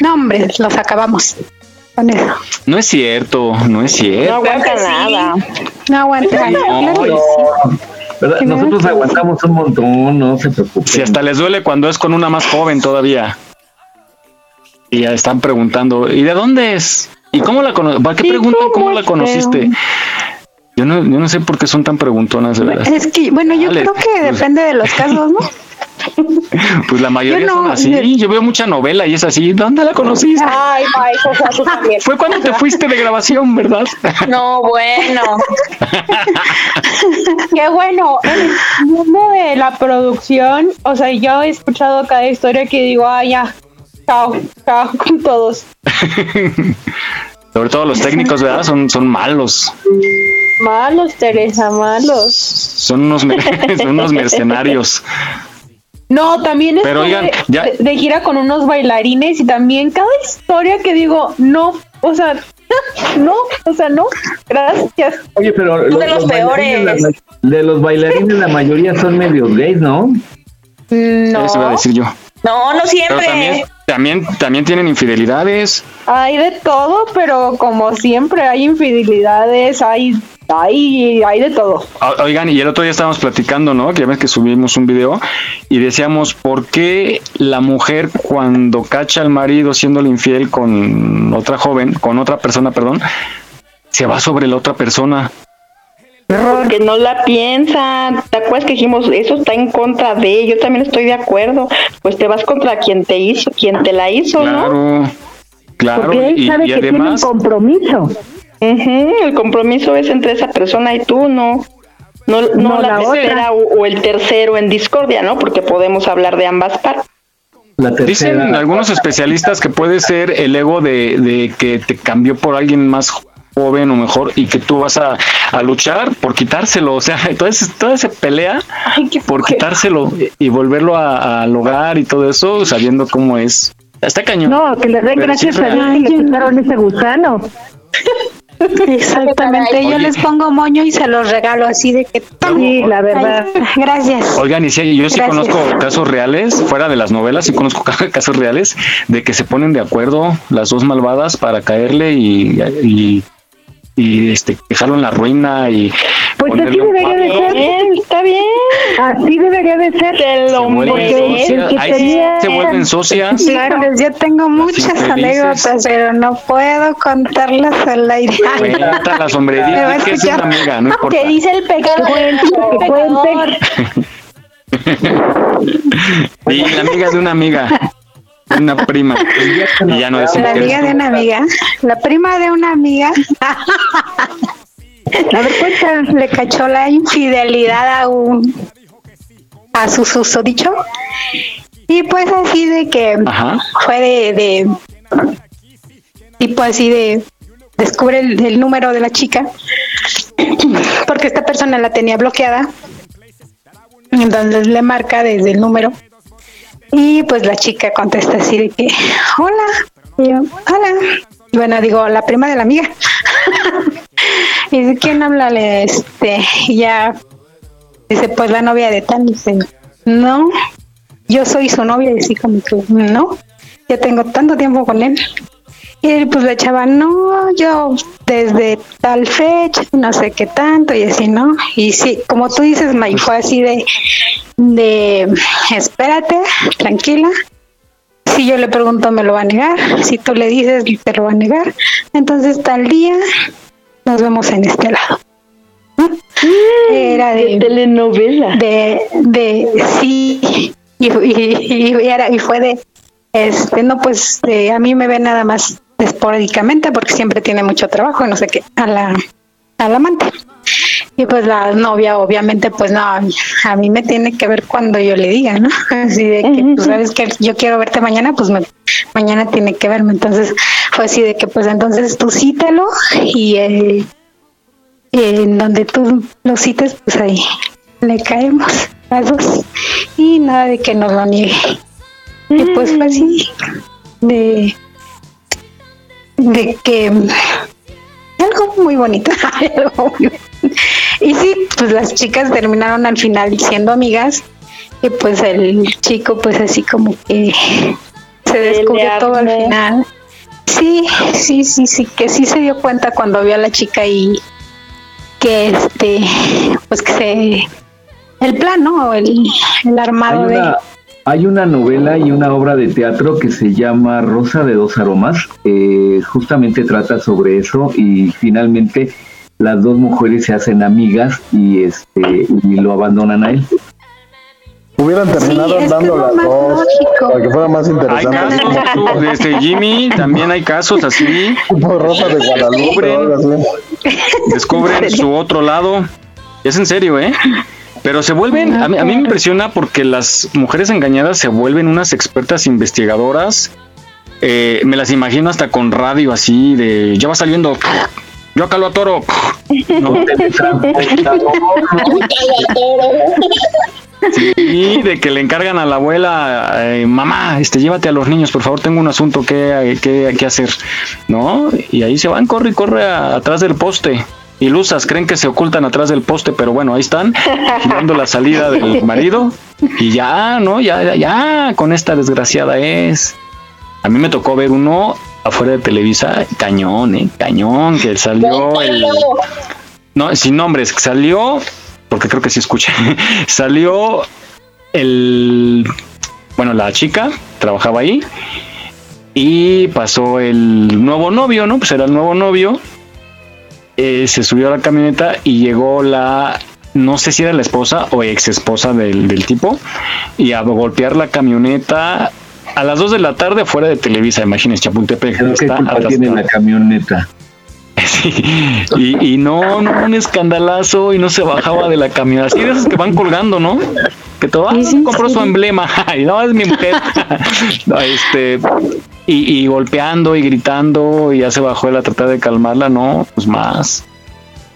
no, hombre, los acabamos con eso. No es cierto, no es No cierto. aguanta nada. No aguantan. No, claro que no. sí. ¿Verdad? Nosotros aguantamos un montón, no se preocupen. Si hasta les duele cuando es con una más joven todavía. Y ya están preguntando, ¿y de dónde es? ¿Y cómo la conociste? ¿Para qué preguntan cómo la conociste? Yo no, yo no sé por qué son tan preguntonas, de verdad. Es que, bueno, yo Dale, creo que pues. depende de los casos, ¿no? Pues la mayoría Yo no, son así. Yo veo mucha novela y es así. ¿Dónde la conociste? Ay, Mike, o sea, tú también. Fue cuando te fuiste de grabación, ¿verdad? No, bueno. Qué bueno, en el mundo de la producción, o sea, yo he escuchado cada historia que digo, ay, ya, chao, chao con todos. Sobre todo los técnicos, ¿verdad? Son, son malos. Malos, Teresa, malos. Son unos, son unos mercenarios. No, también Pero estuve oigan, ya- de, de gira con unos bailarines y también cada historia que digo, no, o sea, no, o sea, no, gracias. Oye, pero Tú de los bailarines, peores. la- de los bailarines la mayoría son medios gays, ¿no? No, Eso iba a decir yo. No, no Pero siempre. también, también, también tienen infidelidades. hay de todo, pero como siempre hay infidelidades, hay, hay, hay de todo. Oigan, y el otro día estábamos platicando, ¿no? Que ya ves que subimos un video y decíamos, ¿por qué la mujer cuando cacha al marido siéndole infiel con otra joven, con otra persona, perdón, se va sobre la otra persona? Porque no la piensan. ¿Te acuerdas que dijimos eso está en contra de? Yo también estoy de acuerdo. Pues te vas contra quien te hizo, quien te la hizo, ¿no? Claro, claro. Porque él Y, sabe y que tiene un además, compromiso. Ujú, El compromiso es entre esa persona y tú, no. No, no, No, la, la tercera o, o el tercero en discordia, ¿no? Porque podemos hablar de ambas partes. Dicen algunos especialistas que puede ser el ego de, de que te cambió por alguien más joven o mejor y que tú vas a, a luchar por quitárselo. O sea, toda, esa- toda esa pelea por quitárselo y volverlo a- al hogar y todo eso, sabiendo cómo es. Está cañón. No, que le den Pero gracias a Dios que le quitaron ese gusano. Exactamente, yo Oye. les pongo moño y se los regalo así de que... Sí, la verdad. Gracias. Oigan, y sí, yo sí Gracias. conozco casos reales, fuera de las novelas, sí conozco ca- casos reales de que se ponen de acuerdo las dos malvadas para caerle y, y, y, este dejarlo en la ruina y Pues así debería de ser. Está bien. Así debería de ser. Se Porque el que ahí tenía- se vuelven socias. Híjoles, yo tengo muchas anécdotas, pero no puedo contarlas al aire. Cuéntalas, hombre, di- que es una amiga, no importa. Que dice el pecado. el pecador. Y la amiga de una amiga, una prima. Y ya no La amiga de una amiga, la prima de una amiga. A ver, cuenta. Le cachó la infidelidad a un a su susodicho. Y pues así de que Ajá. fue de, de tipo así de descubre el, el número de la chica porque esta persona la tenía bloqueada entonces le marca desde el número y pues la chica contesta así de que hola y yo, hola bueno digo la prima de la amiga. Y dice quién habla este y ya dice pues la novia de tal dice no yo soy su novia y así como que no ya tengo tanto tiempo con él y pues la chava, no, yo desde tal fecha, no sé qué tanto, y así, ¿no? Y sí, como tú dices, May, fue así de, de, espérate, tranquila. Si yo le pregunto, me lo va a negar. Si tú le dices, te lo va a negar. Entonces, tal día, nos vemos en este lado. ¿no? Era de telenovela. De, de, sí, y, y, y era, y fue de, este, no, pues eh, a mí me ve nada más esporádicamente porque siempre tiene mucho trabajo y no sé qué, a la, al amante. Y pues la novia, obviamente, pues no, a mí me tiene que ver cuando yo le diga, ¿no? Así de que, pues, sabes que yo quiero verte mañana, pues me- mañana tiene que verme. Entonces fue así de que, pues entonces tú cítalo y eh, en donde tú lo cites, pues ahí le caemos las dos. Y nada de que nos lo niegue. Y pues fue así de, de que algo muy bonito. algo muy bonito. Y sí, pues las chicas terminaron al final siendo amigas y pues el chico pues así como que se descubrió todo al final. Sí, sí, sí, sí, que sí se dio cuenta cuando vio a la chica y que este, pues que se, el plan, ¿no? El, el armado Hay de... hay una novela y una obra de teatro que se llama Rosa de dos aromas. eh, justamente trata sobre eso y finalmente las dos mujeres se hacen amigas y este y lo abandonan a él. Hubieran terminado es dando lo las dos lógico. para que fuera más Hay interesante. casos, este, Jimmy, también hay casos así. Tipo Rosa de Guadalupe. Descubren su otro lado. Es en serio, ¿eh? Pero se vuelven, a mí, a mí me impresiona porque las mujeres engañadas se vuelven unas expertas investigadoras. Eh, me las imagino hasta con radio así de, ya va saliendo, yo acá lo atoro. No, Sí, de que le encargan a la abuela, eh, mamá, este, llévate a los niños, por favor, tengo un asunto que, que, que hacer, ¿no? Y ahí se van, corre y corre a- atrás del poste. Ilusas, creen que se ocultan atrás del poste, pero bueno, ahí están, dando la salida del marido. Y ya, ¿no? Ya, ya, ya, con esta desgraciada es. A mí me tocó ver uno afuera de Televisa, cañón, ¿eh? Cañón, que salió el... No, sin nombres, salió, porque creo que sí escuché, salió el, bueno, la chica trabajaba ahí y pasó el nuevo novio, ¿no? Pues era el nuevo novio, eh, se subió a la camioneta y llegó la, no sé si era la esposa o ex esposa del, del tipo, y a golpear la camioneta a las 2 de la tarde afuera de Televisa, imagínense, Chapultepec. ¿Qué está culpa tiene la camioneta? Sí, y, y no, no, un escandalazo y no se bajaba de la camioneta. Así de esos que van colgando, ¿no? Que todo, ah, compró su emblema, y no, es mi mujer. No, este, y, y golpeando y gritando, y ya se bajó él a tratar de calmarla, no, pues más.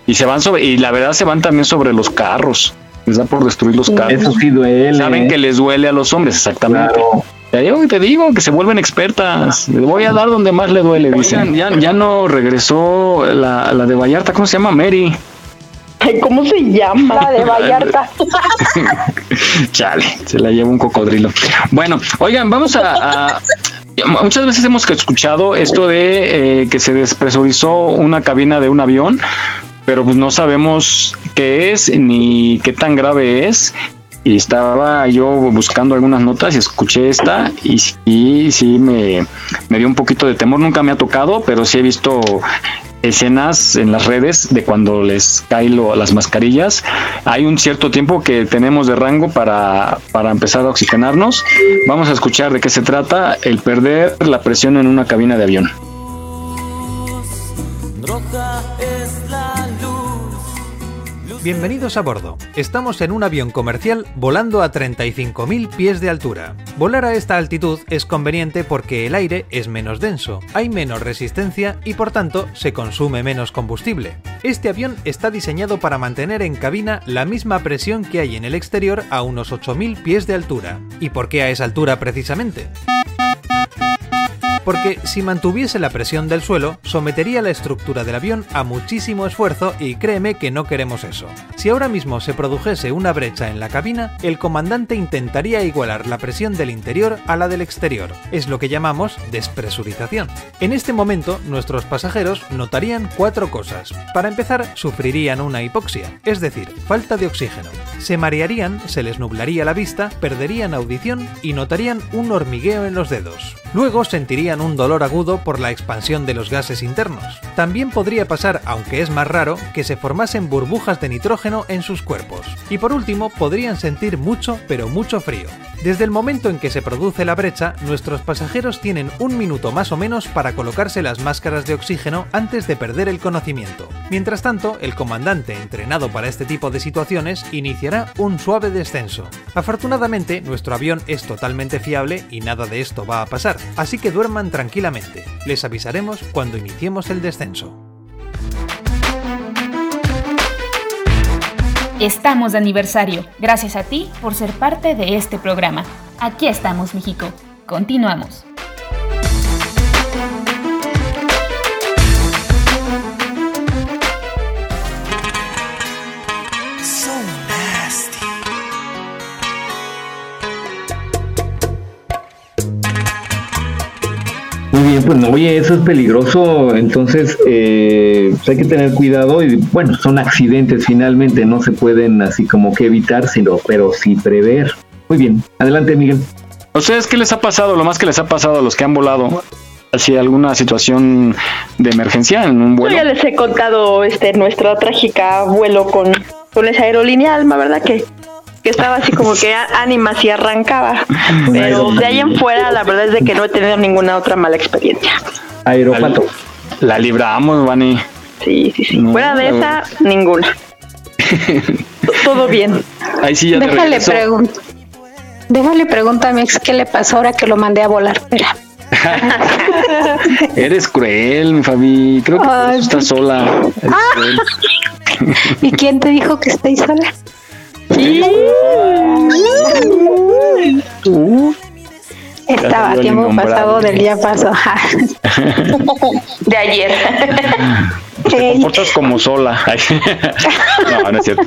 Y se van sobre, y la verdad se van también sobre los carros. Les da por destruir los carros. Eso sí duele. Saben ¿eh? que les duele a los hombres, exactamente. Claro. Te digo, te digo que se vuelven expertas. Le voy a dar donde más le duele, dicen. Ya, ya no regresó la, la de Vallarta, ¿cómo se llama? Mary. Ay, ¿cómo se llama? La de Vallarta. Chale, se la lleva un cocodrilo. Bueno, oigan, vamos a, a- Muchas veces hemos escuchado esto de eh, que se despresurizó una cabina de un avión, pero pues no sabemos qué es ni qué tan grave es. Y estaba yo buscando algunas notas y escuché esta y sí, me, me dio un poquito de temor. Nunca me ha tocado, pero sí he visto escenas en las redes de cuando les caen las mascarillas. Hay un cierto tiempo que tenemos de rango para, para empezar a oxigenarnos. Vamos a escuchar de qué se trata el perder la presión en una cabina de avión. Bienvenidos a bordo. Estamos en un avión comercial volando a 35.000 pies de altura. Volar a esta altitud es conveniente porque el aire es menos denso, hay menos resistencia y por tanto se consume menos combustible. Este avión está diseñado para mantener en cabina la misma presión que hay en el exterior a unos 8.000 pies de altura. ¿Y por qué a esa altura precisamente? Porque si mantuviese la presión del suelo, sometería la estructura del avión a muchísimo esfuerzo y créeme que no queremos eso. Si ahora mismo se produjese una brecha en la cabina, el comandante intentaría igualar la presión del interior a la del exterior. Es lo que llamamos despresurización. En este momento, nuestros pasajeros notarían cuatro cosas. Para empezar, sufrirían una hipoxia, es decir, falta de oxígeno. Se marearían, se les nublaría la vista, perderían audición y notarían un hormigueo en los dedos. Luego sentirían un dolor agudo por la expansión de los gases internos. También podría pasar, aunque es más raro, que se formasen burbujas de nitrógeno en sus cuerpos. Y por último, podrían sentir mucho, pero mucho frío. Desde el momento en que se produce la brecha, nuestros pasajeros tienen un minuto más o menos para colocarse las máscaras de oxígeno antes de perder el conocimiento. Mientras tanto, el comandante entrenado para este tipo de situaciones iniciará un suave descenso. Afortunadamente, nuestro avión es totalmente fiable y nada de esto va a pasar, así que duerman tranquilamente. Les avisaremos cuando iniciemos el descenso. Estamos de aniversario. Gracias a ti por ser parte de este programa. Aquí estamos, México. Continuamos. Muy bien, pues no, oye, eso es peligroso, entonces eh, pues hay que tener cuidado y bueno, son accidentes finalmente, no se pueden así como que evitar, sino, pero sí prever. Muy bien, adelante Miguel. ¿A ustedes qué les ha pasado? Lo más que les ha pasado a los que han volado. ¿Así alguna situación de emergencia en un Yo vuelo? ya les he contado este nuestra trágica vuelo con, con esa aerolínea Alma, ¿verdad? Que, que estaba así como que ánimas y arrancaba. Pero de ahí en fuera, la verdad es de que no he tenido ninguna otra mala experiencia. Aeropato. La libramos, Vani. Sí, sí, sí. Fuera de esa, ninguna. Todo bien. Ahí sí ya te Déjale regreso. preguntar. Déjale preguntar a mi ex qué le pasó ahora que lo mandé a volar. Espera. Eres cruel, mi Fabi. Creo que por eso Ay, estás sola. Eres Ah. cruel. ¿Y quién te dijo que estoy sola? Estaba tiempo pasado del día pasado. De ayer. Te comportas como sola. No, no es cierto.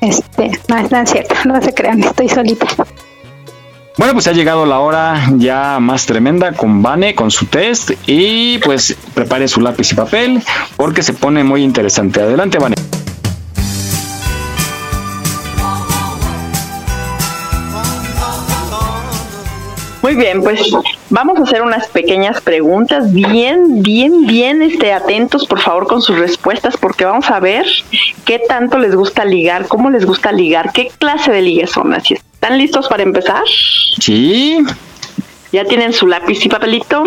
Este, no, no es cierto, no se crean, estoy solita. Bueno, pues ha llegado la hora ya más tremenda con Vane, con su test. Y pues prepare su lápiz y papel porque se pone muy interesante. Adelante, Vane. Muy bien, pues vamos a hacer unas pequeñas preguntas, bien, bien, bien este, atentos por favor con sus respuestas, porque vamos a ver qué tanto les gusta ligar, cómo les gusta ligar, qué clase de ligas son. Así es. ¿Están listos para empezar? Sí. ¿Ya tienen su lápiz y papelito?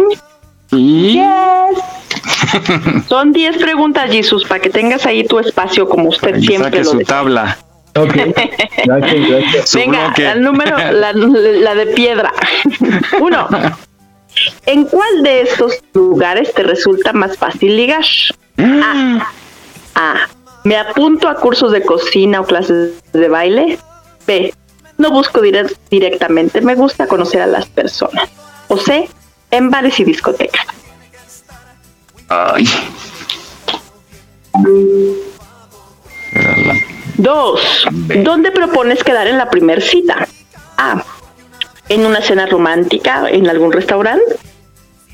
Sí. Son 10 preguntas, Jesús, para que tengas ahí tu espacio como usted siempre saque lo su desea. tabla. Ok. Gracias, gracias. Venga, el número, la, la de piedra. Uno. ¿En cuál de estos lugares te resulta más fácil ligar? A. A. Me apunto a cursos de cocina o clases de baile. B. no busco dire- directamente, me gusta conocer a las personas. O C, en bares y discotecas. Ay. La- Dos, ¿dónde propones quedar en la primer cita? A, en una cena romántica en algún restaurante.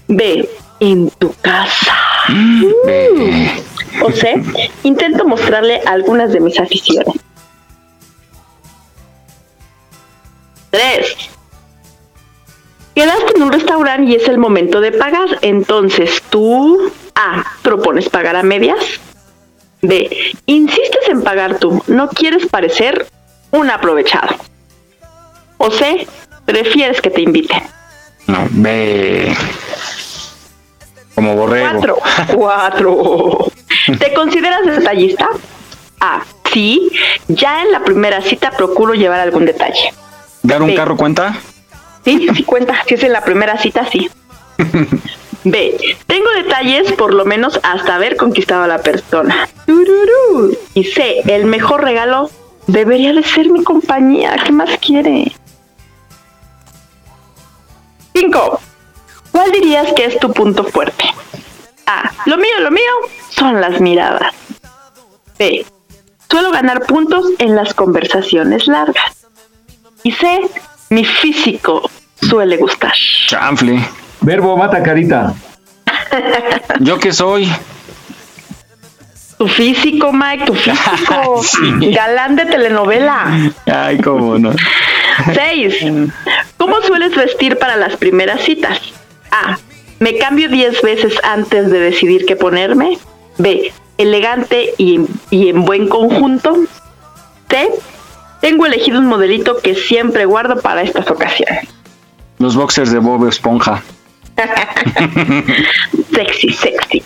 B, en tu casa. B. O C, intento mostrarle algunas de mis aficiones. Tres, quedaste en un restaurante y es el momento de pagar. Entonces tú, A, propones pagar a medias. B, insistes en pagar tú. No quieres parecer un aprovechado. O C, prefieres que te inviten. No, B. Como borrego. Cuatro. Cuatro. ¿Te consideras detallista? A. Sí. Ya en la primera cita procuro llevar algún detalle. ¿Dar un B. carro cuenta? Sí, sí cuenta. Si es en la primera cita, sí. B. Tengo detalles por lo menos hasta haber conquistado a la persona. Tururú. Y C. El mejor regalo debería de ser mi compañía. ¿Qué más quiere? 5. ¿Cuál dirías que es tu punto fuerte? A. Lo mío, lo mío son las miradas. B. Suelo ganar puntos en las conversaciones largas. Y C. Mi físico suele gustar. Chanfle. Verbo mata carita. ¿Yo qué soy? Tu físico, Mike, tu físico. Sí. Galán de telenovela. Ay, cómo no. 6. ¿Cómo sueles vestir para las primeras citas? A. Me cambio 10 veces antes de decidir qué ponerme. B. Elegante y, y en buen conjunto. C. Tengo elegido un modelito que siempre guardo para estas ocasiones. Los boxers de Bob Esponja. Sexy, sexy.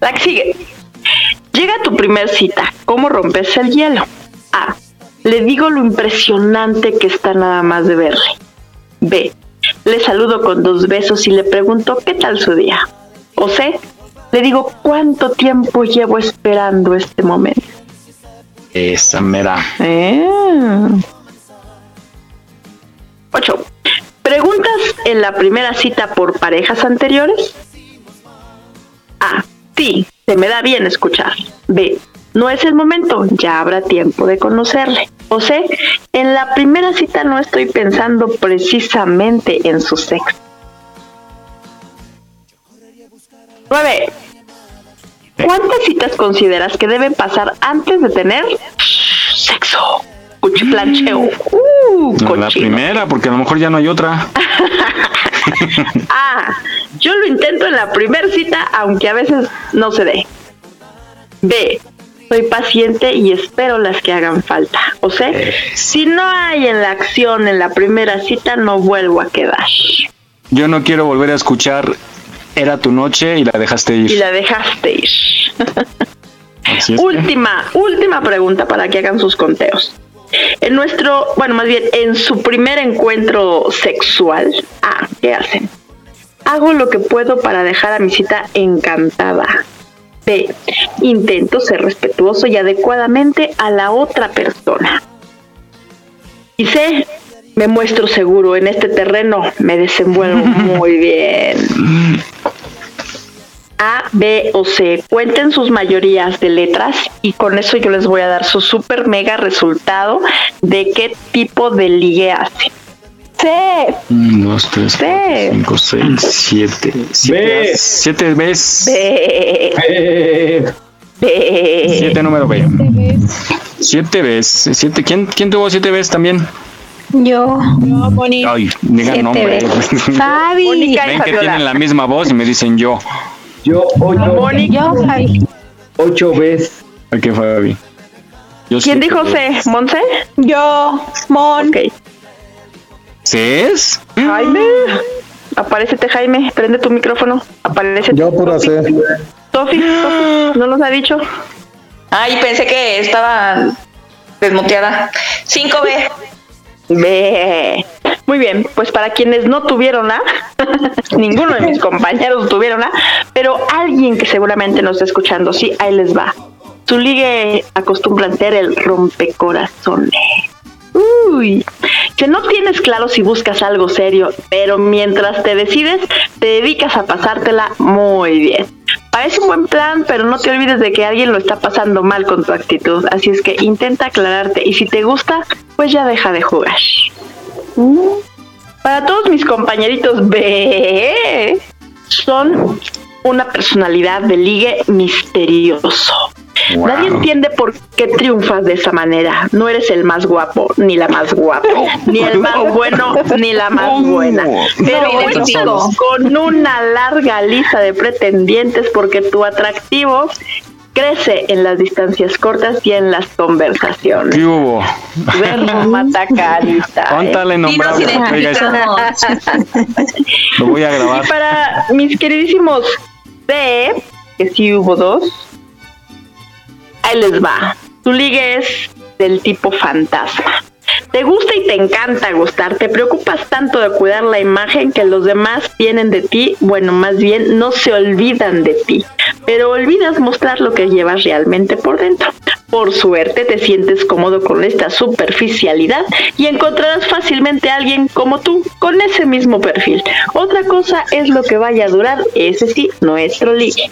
La que sigue. Llega tu primer cita. ¿Cómo rompes el hielo? A. Le digo lo impresionante que está nada más de verle. B. Le saludo con dos besos y le pregunto qué tal su día. O C. Le digo cuánto tiempo llevo esperando este momento. Esa mera. Eh. 8. ¿Preguntas en la primera cita por parejas anteriores? A. Sí, se me da bien escuchar. B. No es el momento, ya habrá tiempo de conocerle. O C. En la primera cita no estoy pensando precisamente en su sexo. 9. ¿Cuántas citas consideras que deben pasar antes de tener sexo? Cuchiplancheo. Uh, No, la primera, porque a lo mejor ya no hay otra. A. Yo lo intento en la primera cita, aunque a veces no se dé. B. Soy paciente y espero las que hagan falta. O sea, si no hay en la acción en la primera cita, no vuelvo a quedar. Yo no quiero volver a escuchar Era tu noche y la dejaste ir. Y la dejaste ir. Última, última pregunta para que hagan sus conteos. En nuestro, bueno, más bien, en su primer encuentro sexual, ah, ¿qué hacen? Hago lo que puedo para dejar a mi cita encantada. B. Intento ser respetuoso y adecuadamente a la otra persona. Y C. Me muestro seguro en este terreno, me desenvuelvo muy bien. A, B o C. Cuenten sus mayorías de letras y con eso yo les voy a dar su super mega resultado de qué tipo de ligue hacen. C. 1, 2, 3, Sí. 4, 5, 6, 7. Ve. 7 veces. B. B. 7 número B. 7 veces. Siete. ¿Quién, ¿Quién tuvo 7 veces también? Yo. Moni. Ay, digan nombre. Fabi. Ven que tienen la misma voz y me dicen yo. Yo ocho, Mónica. Yo, Fabi. ocho veces. ¿Qué fue, Fabi? Yo ¿Quién dijo. C? ¿Monse? Yo, Mon. Ok. ¿Ces? Jaime. Aparécete, Jaime. Prende tu micrófono. Aparece. Yo pura C. Sofi, ¿no nos ha dicho? Ay, pensé que estaba desmuteada. 5B. Ve. Muy bien, pues para quienes no tuvieron A, ninguno de mis compañeros tuvieron A, pero alguien que seguramente nos está escuchando, sí, ahí les va. Su ligue acostumbran ser el rompecorazones. Uy, Si no tienes claro si buscas algo serio, pero mientras te decides, te dedicas a pasártela muy bien. Parece un buen plan, pero no te olvides de que alguien lo está pasando mal con tu actitud, así es que intenta aclararte y si te gusta, pues ya deja de jugar. Mm. Para todos mis compañeritos B, son una personalidad de ligue misterioso. Nadie entiende por qué triunfas de esa manera. No eres el más guapo, ni la más guapa, ni el más bueno, ni la más buena. Pero cuentas con una larga lista de pretendientes porque tu atractivo crece en las distancias cortas y en las conversaciones. ¿Qué hubo? Verlo mata carita. Cuéntale ¿eh? Lo voy a grabar. Y para mis queridísimos B, que sí hubo dos, ahí les va. Tu liga es del tipo fantasma. Te gusta y te encanta gustar, te preocupas tanto de cuidar la imagen que los demás tienen de ti, bueno, más bien no se olvidan de ti, pero olvidas mostrar lo que llevas realmente por dentro. Por suerte te sientes cómodo con esta superficialidad y encontrarás fácilmente a alguien como tú, con ese mismo perfil. Otra cosa es lo que vaya a durar, ese sí, nuestro ligue.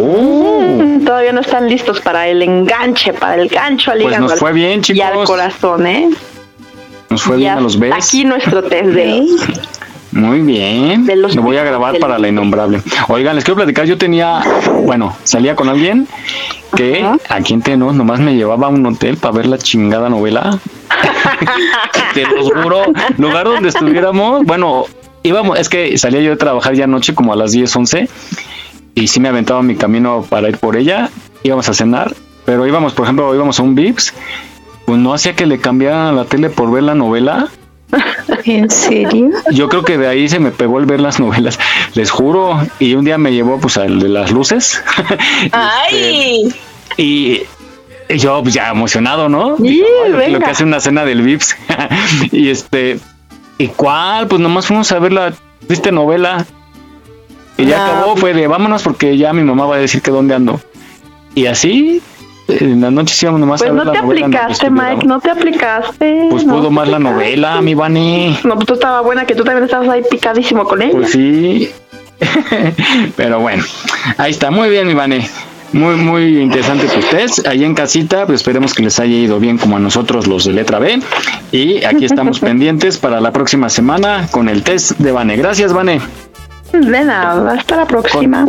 Mm, todavía no están listos para el enganche, para el gancho al Pues hígado nos fue bien, y al chicos. corazón, ¿eh? Nos fue bien Ya a los Bs. Aquí nuestro test de Muy bien. Lo voy a grabar para la innombrable. Oigan, les quiero platicar. Yo tenía, bueno, salía con alguien que aquí en Tenos nomás me llevaba a un hotel para ver la chingada novela. Te los juro, lugar donde estuviéramos, bueno, íbamos, es que salía yo de trabajar ya anoche como a las 10, 11 y sí me aventaba mi camino para ir por ella. Íbamos a cenar, pero íbamos, por ejemplo, íbamos a un Vips, pues no hacía que le cambiaran la tele por ver la novela. ¿En serio? Yo creo que de ahí se me pegó el ver las novelas, les juro. Y un día me llevó pues al de las luces. ¡Ay! y y yo pues, ya emocionado, ¿no? Sí, Digo, "Ay, lo, que hace una cena del Vips. y este, ¿y cuál? Pues nomás fuimos a ver la triste novela. Y ya Ah. acabó, fue de vámonos porque ya mi mamá va a decir que dónde ando. Y así, en la noche íbamos nomás Pues a ver no la te aplicaste. Mike, no te aplicaste. Pues no pudo más la novela, mi Vani. No, pues tú estaba buena que tú también estabas ahí picadísimo con ella. Pues sí. Pero bueno, ahí está. Muy bien, mi Vane. Muy, muy interesante tu test. Ahí en casita, pues esperemos que les haya ido bien como a nosotros los de letra B. Y aquí estamos pendientes para la próxima semana con el test de Vane. Gracias, Vane. De nada, hasta la próxima.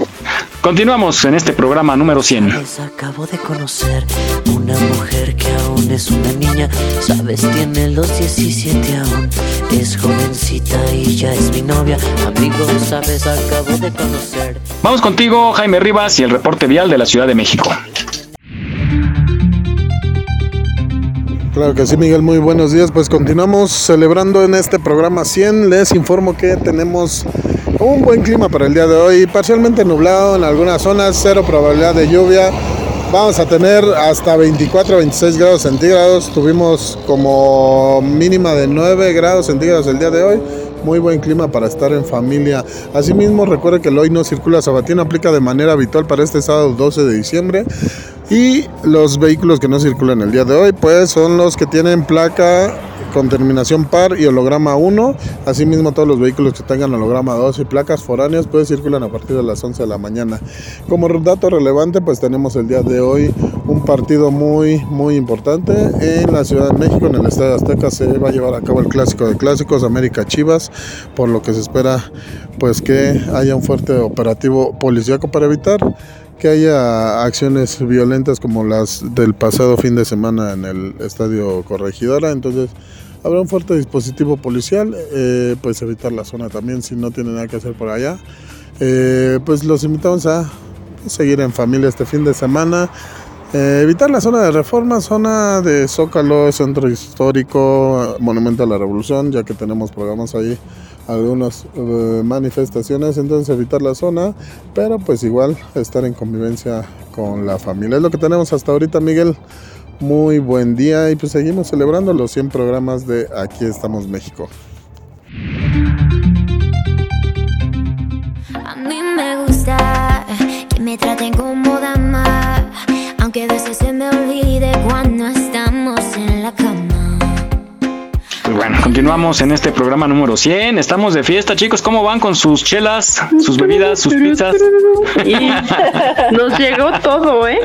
Continuamos en este programa número 100. Acabo de conocer una mujer que aún es una niña, sabes, tiene los 17 aún, es jovencita y ya es mi novia, amigo, sabes, acabo de conocer. Vamos contigo, Jaime Rivas, y el reporte vial de la Ciudad de México. Claro que sí, Miguel, muy buenos días. Pues continuamos celebrando en este programa 100. Les informo que tenemos un buen clima para el día de hoy, parcialmente nublado en algunas zonas, cero probabilidad de lluvia. Vamos a tener hasta 24 26 grados centígrados. Tuvimos como mínima de 9 grados centígrados el día de hoy. Muy buen clima para estar en familia. Asimismo, recuerde que el hoy no circula sabatino aplica de manera habitual para este sábado 12 de diciembre. Y los vehículos que no circulan el día de hoy, pues son los que tienen placa con terminación par y holograma 1. Asimismo, todos los vehículos que tengan holograma 2 y placas foráneas, pues circulan a partir de las 11 de la mañana. Como dato relevante, pues tenemos el día de hoy un partido muy, muy importante en la Ciudad de México, en el Estadio Azteca. Se va a llevar a cabo el clásico de clásicos, América Chivas, por lo que se espera pues que haya un fuerte operativo policíaco para evitar que haya acciones violentas como las del pasado fin de semana en el Estadio Corregidora. Entonces habrá un fuerte dispositivo policial, eh, pues evitar la zona también si no tienen nada que hacer por allá. Eh, pues los invitamos a seguir en familia este fin de semana. Eh, evitar la zona de reforma, zona de Zócalo, centro histórico, Monumento a la Revolución, ya que tenemos programas ahí algunas manifestaciones, entonces evitar la zona, pero pues igual estar en convivencia con la familia. Es lo que tenemos hasta ahorita, Miguel. Muy buen día y pues seguimos celebrando los 100 programas de Aquí estamos México. A mí me gusta que me traten como dama, aunque a veces se me olvide cuando bueno, continuamos en este programa número 100. Estamos de fiesta, chicos. ¿Cómo van con sus chelas, sus bebidas, sus pizzas? Nos llegó todo, ¿eh?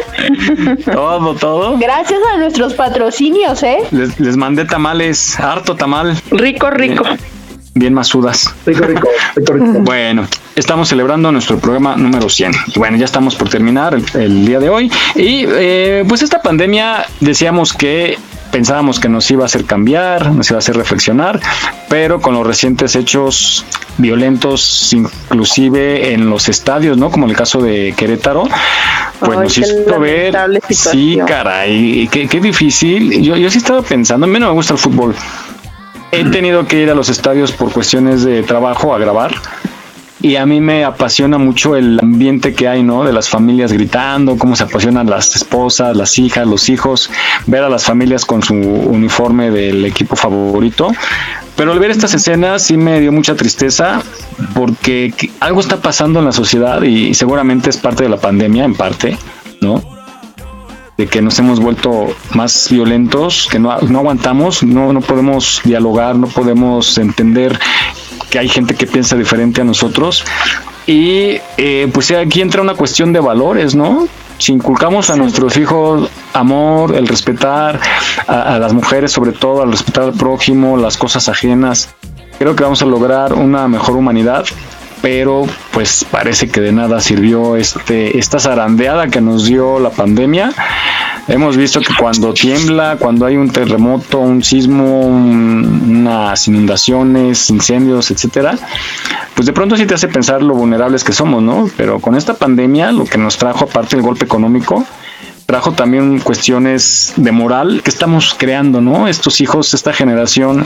Todo, todo. Gracias a nuestros patrocinios, ¿eh? Les, les mandé tamales, harto tamal. Rico, rico. Bien masudas. Rico, rico, rico, rico. Bueno, estamos celebrando nuestro programa número 100. Y bueno, ya estamos por terminar el, el día de hoy. Y eh, pues esta pandemia decíamos que pensábamos que nos iba a hacer cambiar, nos iba a hacer reflexionar, pero con los recientes hechos violentos, inclusive en los estadios, ¿no? Como el caso de Querétaro, pues Ay, nos hizo ver, sí, caray, qué, qué difícil. Yo, yo sí estaba pensando, a mí no me gusta el fútbol. He tenido que ir a los estadios por cuestiones de trabajo a grabar y a mí me apasiona mucho el ambiente que hay, ¿no? De las familias gritando, cómo se apasionan las esposas, las hijas, los hijos, ver a las familias con su uniforme del equipo favorito. Pero al ver estas escenas sí me dio mucha tristeza porque que- algo está pasando en la sociedad y seguramente es parte de la pandemia, en parte, ¿no? de que nos hemos vuelto más violentos, que no, no aguantamos, no, no podemos dialogar, no podemos entender que hay gente que piensa diferente a nosotros. Y eh, pues aquí entra una cuestión de valores, ¿no? Si inculcamos a nuestros hijos amor, el respetar a, a las mujeres, sobre todo, al respetar al prójimo, las cosas ajenas, creo que vamos a lograr una mejor humanidad pero pues parece que de nada sirvió este esta zarandeada que nos dio la pandemia. Hemos visto que cuando tiembla, cuando hay un terremoto, un sismo, un- unas inundaciones, incendios, etcétera, pues de pronto sí te hace pensar lo vulnerables que somos, ¿no? Pero con esta pandemia, lo que nos trajo, aparte del golpe económico, trajo también cuestiones de moral que estamos creando, ¿no? Estos hijos, esta generación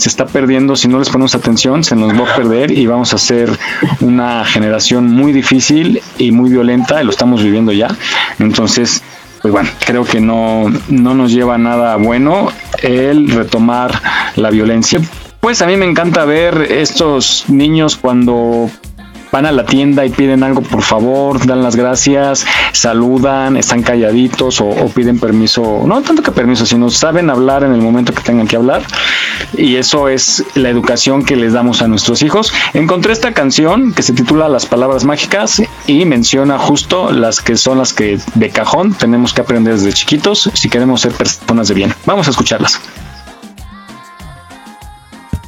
se está perdiendo, si no les ponemos atención, se nos va a perder y vamos a ser una generación muy difícil y muy violenta, y lo estamos viviendo ya. Entonces, pues bueno, creo que no, no nos lleva a nada bueno el retomar la violencia. Pues a mí me encanta ver estos niños cuando van a la tienda y piden algo por favor, dan las gracias, saludan, están calladitos o, o piden permiso, no tanto que permiso, sino saben hablar en el momento que tengan que hablar y eso es la educación que les damos a nuestros hijos. Encontré esta canción que se titula Las palabras mágicas y menciona justo las que son las que de cajón tenemos que aprender desde chiquitos si queremos ser personas de bien. Vamos a escucharlas.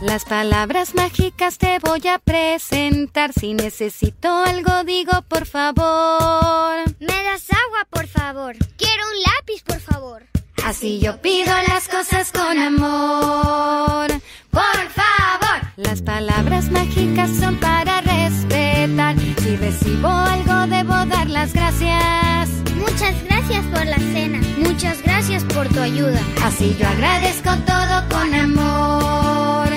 Las palabras mágicas te voy a presentar. Si necesito algo, digo por favor. ¿Me das agua, por favor? Quiero un lápiz, por favor. Así yo pido las cosas con amor. Por favor. Las palabras mágicas son para respetar. Si recibo algo, debo dar las gracias. Muchas gracias por la cena. Muchas gracias por tu ayuda. Así yo agradezco todo con amor.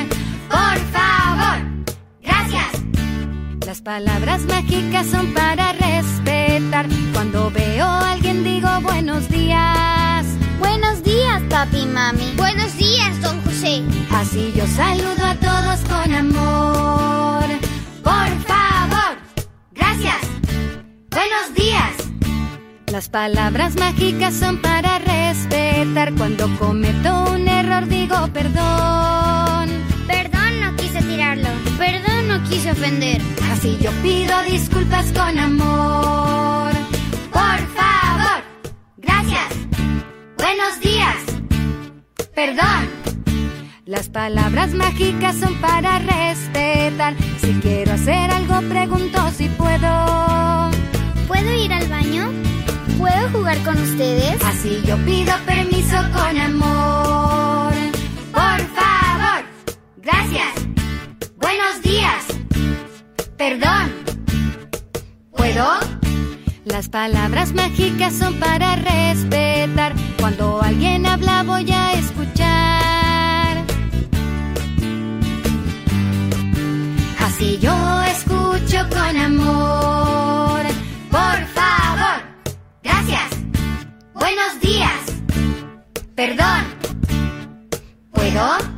Las palabras mágicas son para respetar. Cuando veo a alguien digo buenos días. Buenos días, papi mami. Buenos días, don José. Así yo saludo a todos con amor. Por favor. Gracias. Buenos días. Las palabras mágicas son para respetar. Cuando cometo un error digo perdón. Perdón, no quise tirarlo. Perdón, no quise ofender. Así yo pido disculpas con amor. Por favor. Gracias. Buenos días. Perdón. Las palabras mágicas son para respetar. Si quiero hacer algo, pregunto si puedo. ¿Puedo ir al baño? ¿Puedo jugar con ustedes? Así yo pido permiso con amor. Por favor. Gracias. Buenos días. Perdón. ¿Puedo? Las palabras mágicas son para respetar. Cuando alguien habla voy a escuchar. Así yo escucho con amor. Por favor. Gracias. Buenos días. Perdón. ¿Puedo?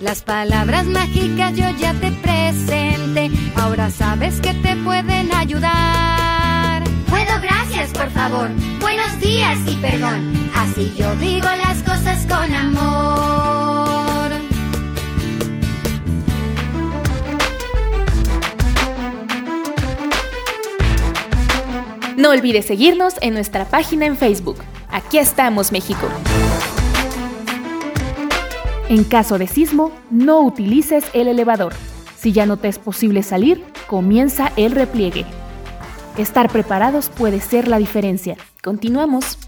Las palabras mágicas yo ya te presenté. Ahora sabes que te pueden ayudar. Puedo, gracias, por favor. Buenos días y perdón. Así yo digo las cosas cosas con amor. No olvides seguirnos en nuestra página en Facebook. Aquí estamos, México. En caso de sismo, no utilices el elevador. Si ya no te es posible salir, comienza el repliegue. Estar preparados puede ser la diferencia. Continuamos.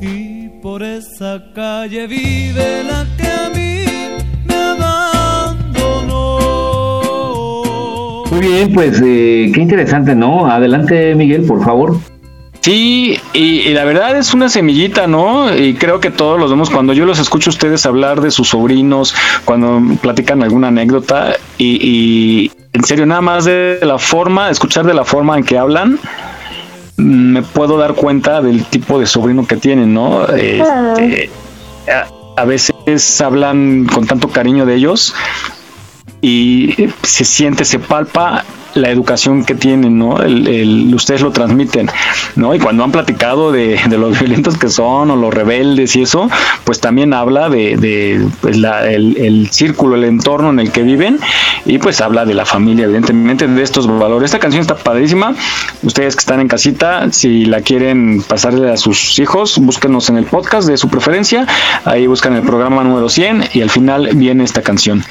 Y por esa calle vive la que a mí me abandonó. Muy bien, pues eh, qué interesante, ¿no? Adelante, Miguel, por favor. Sí, y, y la verdad es una semillita, ¿no? Y creo que todos los vemos cuando yo los escucho a ustedes hablar de sus sobrinos, cuando platican alguna anécdota, y, y en serio, nada más de la forma, escuchar de la forma en que hablan, me puedo dar cuenta del tipo de sobrino que tienen, ¿no? Este, a, a veces hablan con tanto cariño de ellos y se siente, se palpa la educación que tienen, ¿no? El, ustedes lo transmiten, ¿no? Y cuando han platicado de, de los violentos que son o los rebeldes y eso, pues también habla de, de, pues, el, el círculo, el entorno en el que viven y pues habla de la familia, evidentemente, de estos valores. Esta canción está padrísima. Ustedes que están en casita, si la quieren pasarle a sus hijos, búsquenos en el podcast de su preferencia. Ahí buscan el programa número 100 y al final viene esta canción.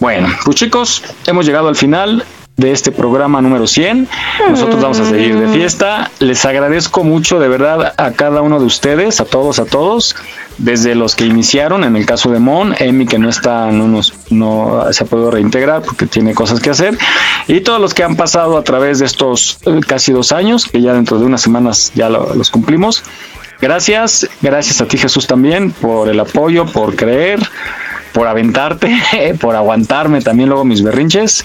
Bueno, pues chicos, hemos llegado al final de este programa número 100. Nosotros vamos a seguir de fiesta. Les agradezco mucho de verdad a cada uno de ustedes, a todos, a todos, desde los que iniciaron, en el caso de Mon, Emi que no está, no nos, no se ha podido reintegrar porque tiene cosas que hacer, y todos los que han pasado a través de estos eh, casi dos años, que ya dentro de unas semanas ya lo- los cumplimos. Gracias, gracias a ti Jesús también por el apoyo, por creer, por aventarte, por aguantarme también luego mis berrinches.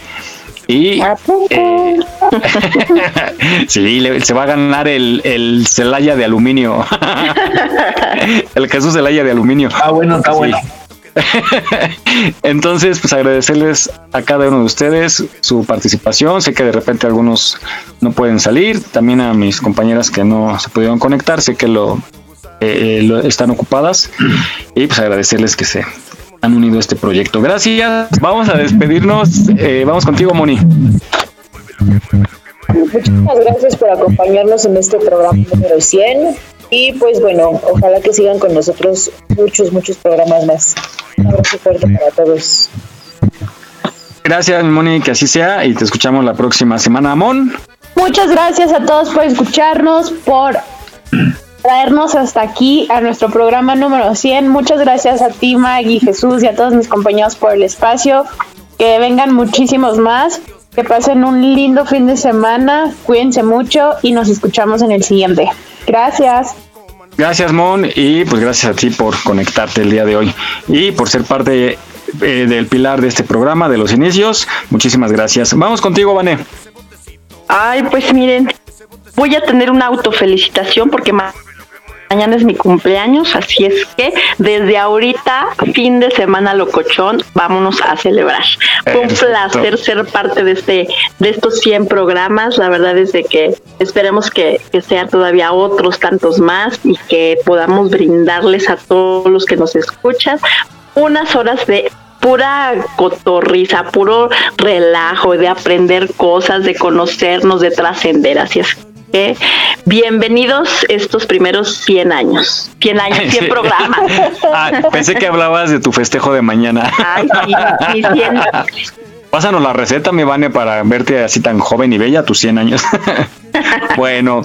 Y eh, sí, le- se va a ganar el, el Celaya de aluminio. el Jesús Celaya de aluminio. Ah, bueno, está bueno. Entonces, pues agradecerles a cada uno de ustedes su participación. Sé que de repente algunos no pueden salir. También a mis compañeras que no se pudieron conectar. Sé que lo, eh, lo- están ocupadas. Y pues agradecerles que se han unido a este proyecto. Gracias. Vamos a despedirnos. Eh, vamos contigo, Moni. Muchísimas gracias por acompañarnos en este programa número 100 y pues bueno, ojalá que sigan con nosotros muchos, muchos programas más. Un abrazo fuerte para todos. Gracias, Moni, que así sea. Y te escuchamos la próxima semana, Mon. Muchas gracias a todos por escucharnos, por traernos hasta aquí a nuestro programa número 100. Muchas gracias a ti, Maggie, Jesús y a todos mis compañeros por el espacio. Que vengan muchísimos más. Que pasen un lindo fin de semana. Cuídense mucho y nos escuchamos en el siguiente. Gracias. Gracias, Mon, y pues gracias a ti por conectarte el día de hoy y por ser parte eh, del pilar de este programa, de los inicios. Muchísimas gracias. Vamos contigo, Vané. Ay, pues miren, voy a tener una autofelicitación porque ma- mañana es mi cumpleaños, así es que desde ahorita, fin de semana locochón, vámonos a celebrar. Fue un placer ser parte de este de estos 100 programas, la verdad es de que esperemos que, que sean todavía otros tantos más y que podamos brindarles a todos los que nos escuchan unas horas de pura cotorriza, puro relajo, de aprender cosas, de conocernos, de trascender. Así es que bienvenidos estos primeros 100 años. 100 años, 100 programas. Ah, pensé que hablabas de tu festejo de mañana. Ay, sí, mis 100. Pásanos la receta, mi Vane, para verte así tan joven y bella a tus 100 años. bueno,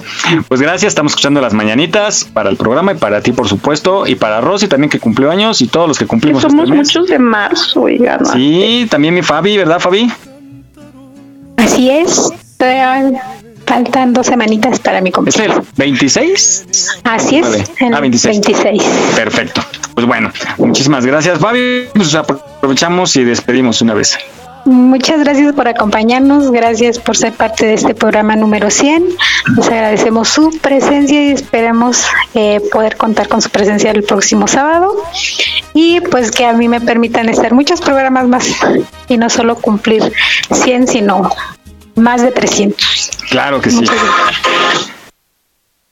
pues gracias. Estamos escuchando las mañanitas para el programa y para ti, por supuesto, y para Rosy también que cumplió años y todos los que cumplimos. Somos este mes. muchos de marzo, oigan. ¿no? Sí, también mi Fabi, ¿verdad, Fabi? Así es. Todavía faltan dos semanitas para mi cumpleaños. ¿26? Así es. El Ah, 26. 26. Perfecto. Pues bueno, muchísimas gracias, Fabi. Pues aprovechamos y despedimos una vez. Muchas gracias por acompañarnos, gracias por ser parte de este programa número 100. Les agradecemos su presencia y esperamos eh, poder contar con su presencia el próximo sábado. Y pues que a mí me permitan estar muchos programas más y no solo cumplir 100, sino más de 300. Claro que sí. Muchas gracias.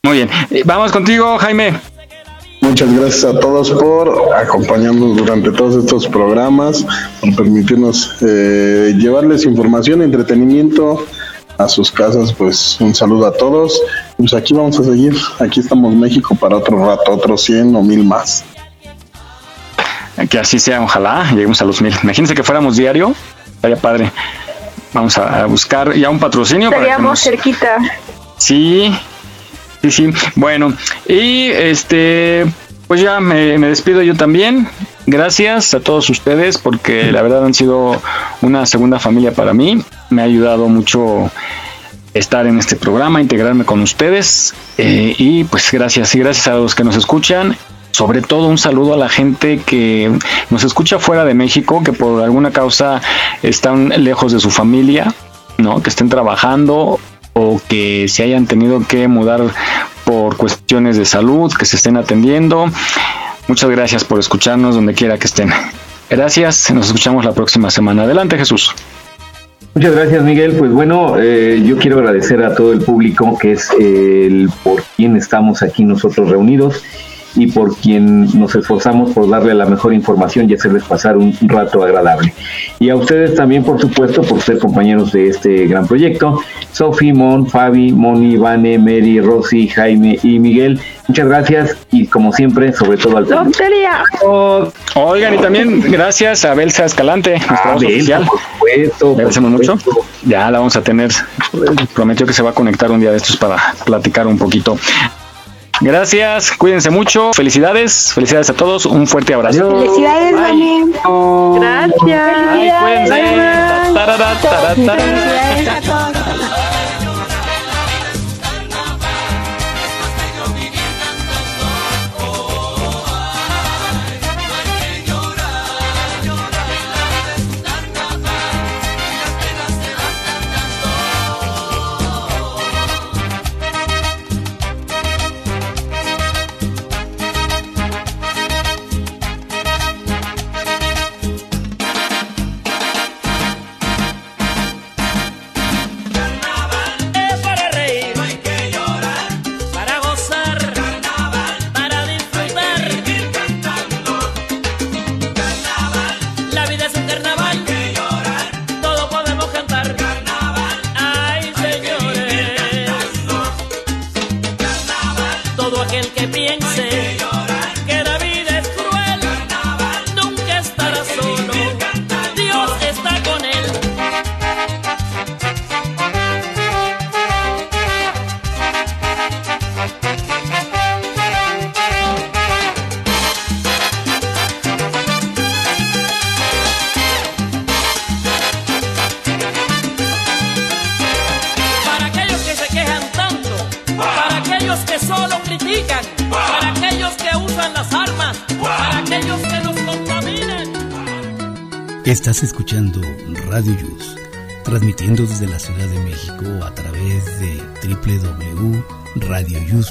Muy bien. Eh, Vamos contigo, Jaime. Muchas gracias a todos por acompañarnos durante todos estos programas, por permitirnos eh, llevarles información, entretenimiento a sus casas. Pues un saludo a todos. Pues aquí vamos a seguir. Aquí estamos México para otro rato, otros 100 o 1000 más. Que así sea, ojalá lleguemos a los mil. Imagínense que fuéramos diario, estaría padre. Vamos a, a buscar ya un patrocinio. para que Estaríamos nos- cerquita. Sí, sí, sí. Bueno, y este, pues ya me, me despido yo también. Gracias a todos ustedes porque la verdad han sido una segunda familia para mí. Me ha ayudado mucho estar en este programa, integrarme con ustedes. eh, y pues gracias y gracias a los que nos escuchan. Sobre todo un saludo a la gente que nos escucha fuera de México, que por alguna causa están lejos de su familia, ¿no? Que estén trabajando o que se hayan tenido que mudar por cuestiones de salud, que se estén atendiendo. Muchas gracias por escucharnos donde quiera que estén. Gracias, nos escuchamos la próxima semana. Adelante Jesús. Muchas gracias, Miguel. Pues bueno, eh, yo quiero agradecer a todo el público que es el por quien estamos aquí nosotros reunidos y por quien nos esforzamos por darle la mejor información y hacerles pasar un rato agradable. Y a ustedes también, por supuesto, por ser compañeros de este gran proyecto. Sofi, Mon, Fabi, Moni, Vane, Mary, Rosy, Jaime y Miguel. Muchas gracias y como siempre, sobre todo al público. Lotería. Oigan, y también gracias a Belsa Escalante, nuestra voz Belsa, oficial. por supuesto, Le agradecemos mucho. Ya la vamos a tener. Prometió que se va a conectar un día de estos para platicar un poquito. Gracias, cuídense mucho, felicidades, felicidades a todos, un fuerte abrazo. Felicidades, Vane. Gracias. Ay, cuídense. Felicidades a todos. México a través de www.radioyus.com.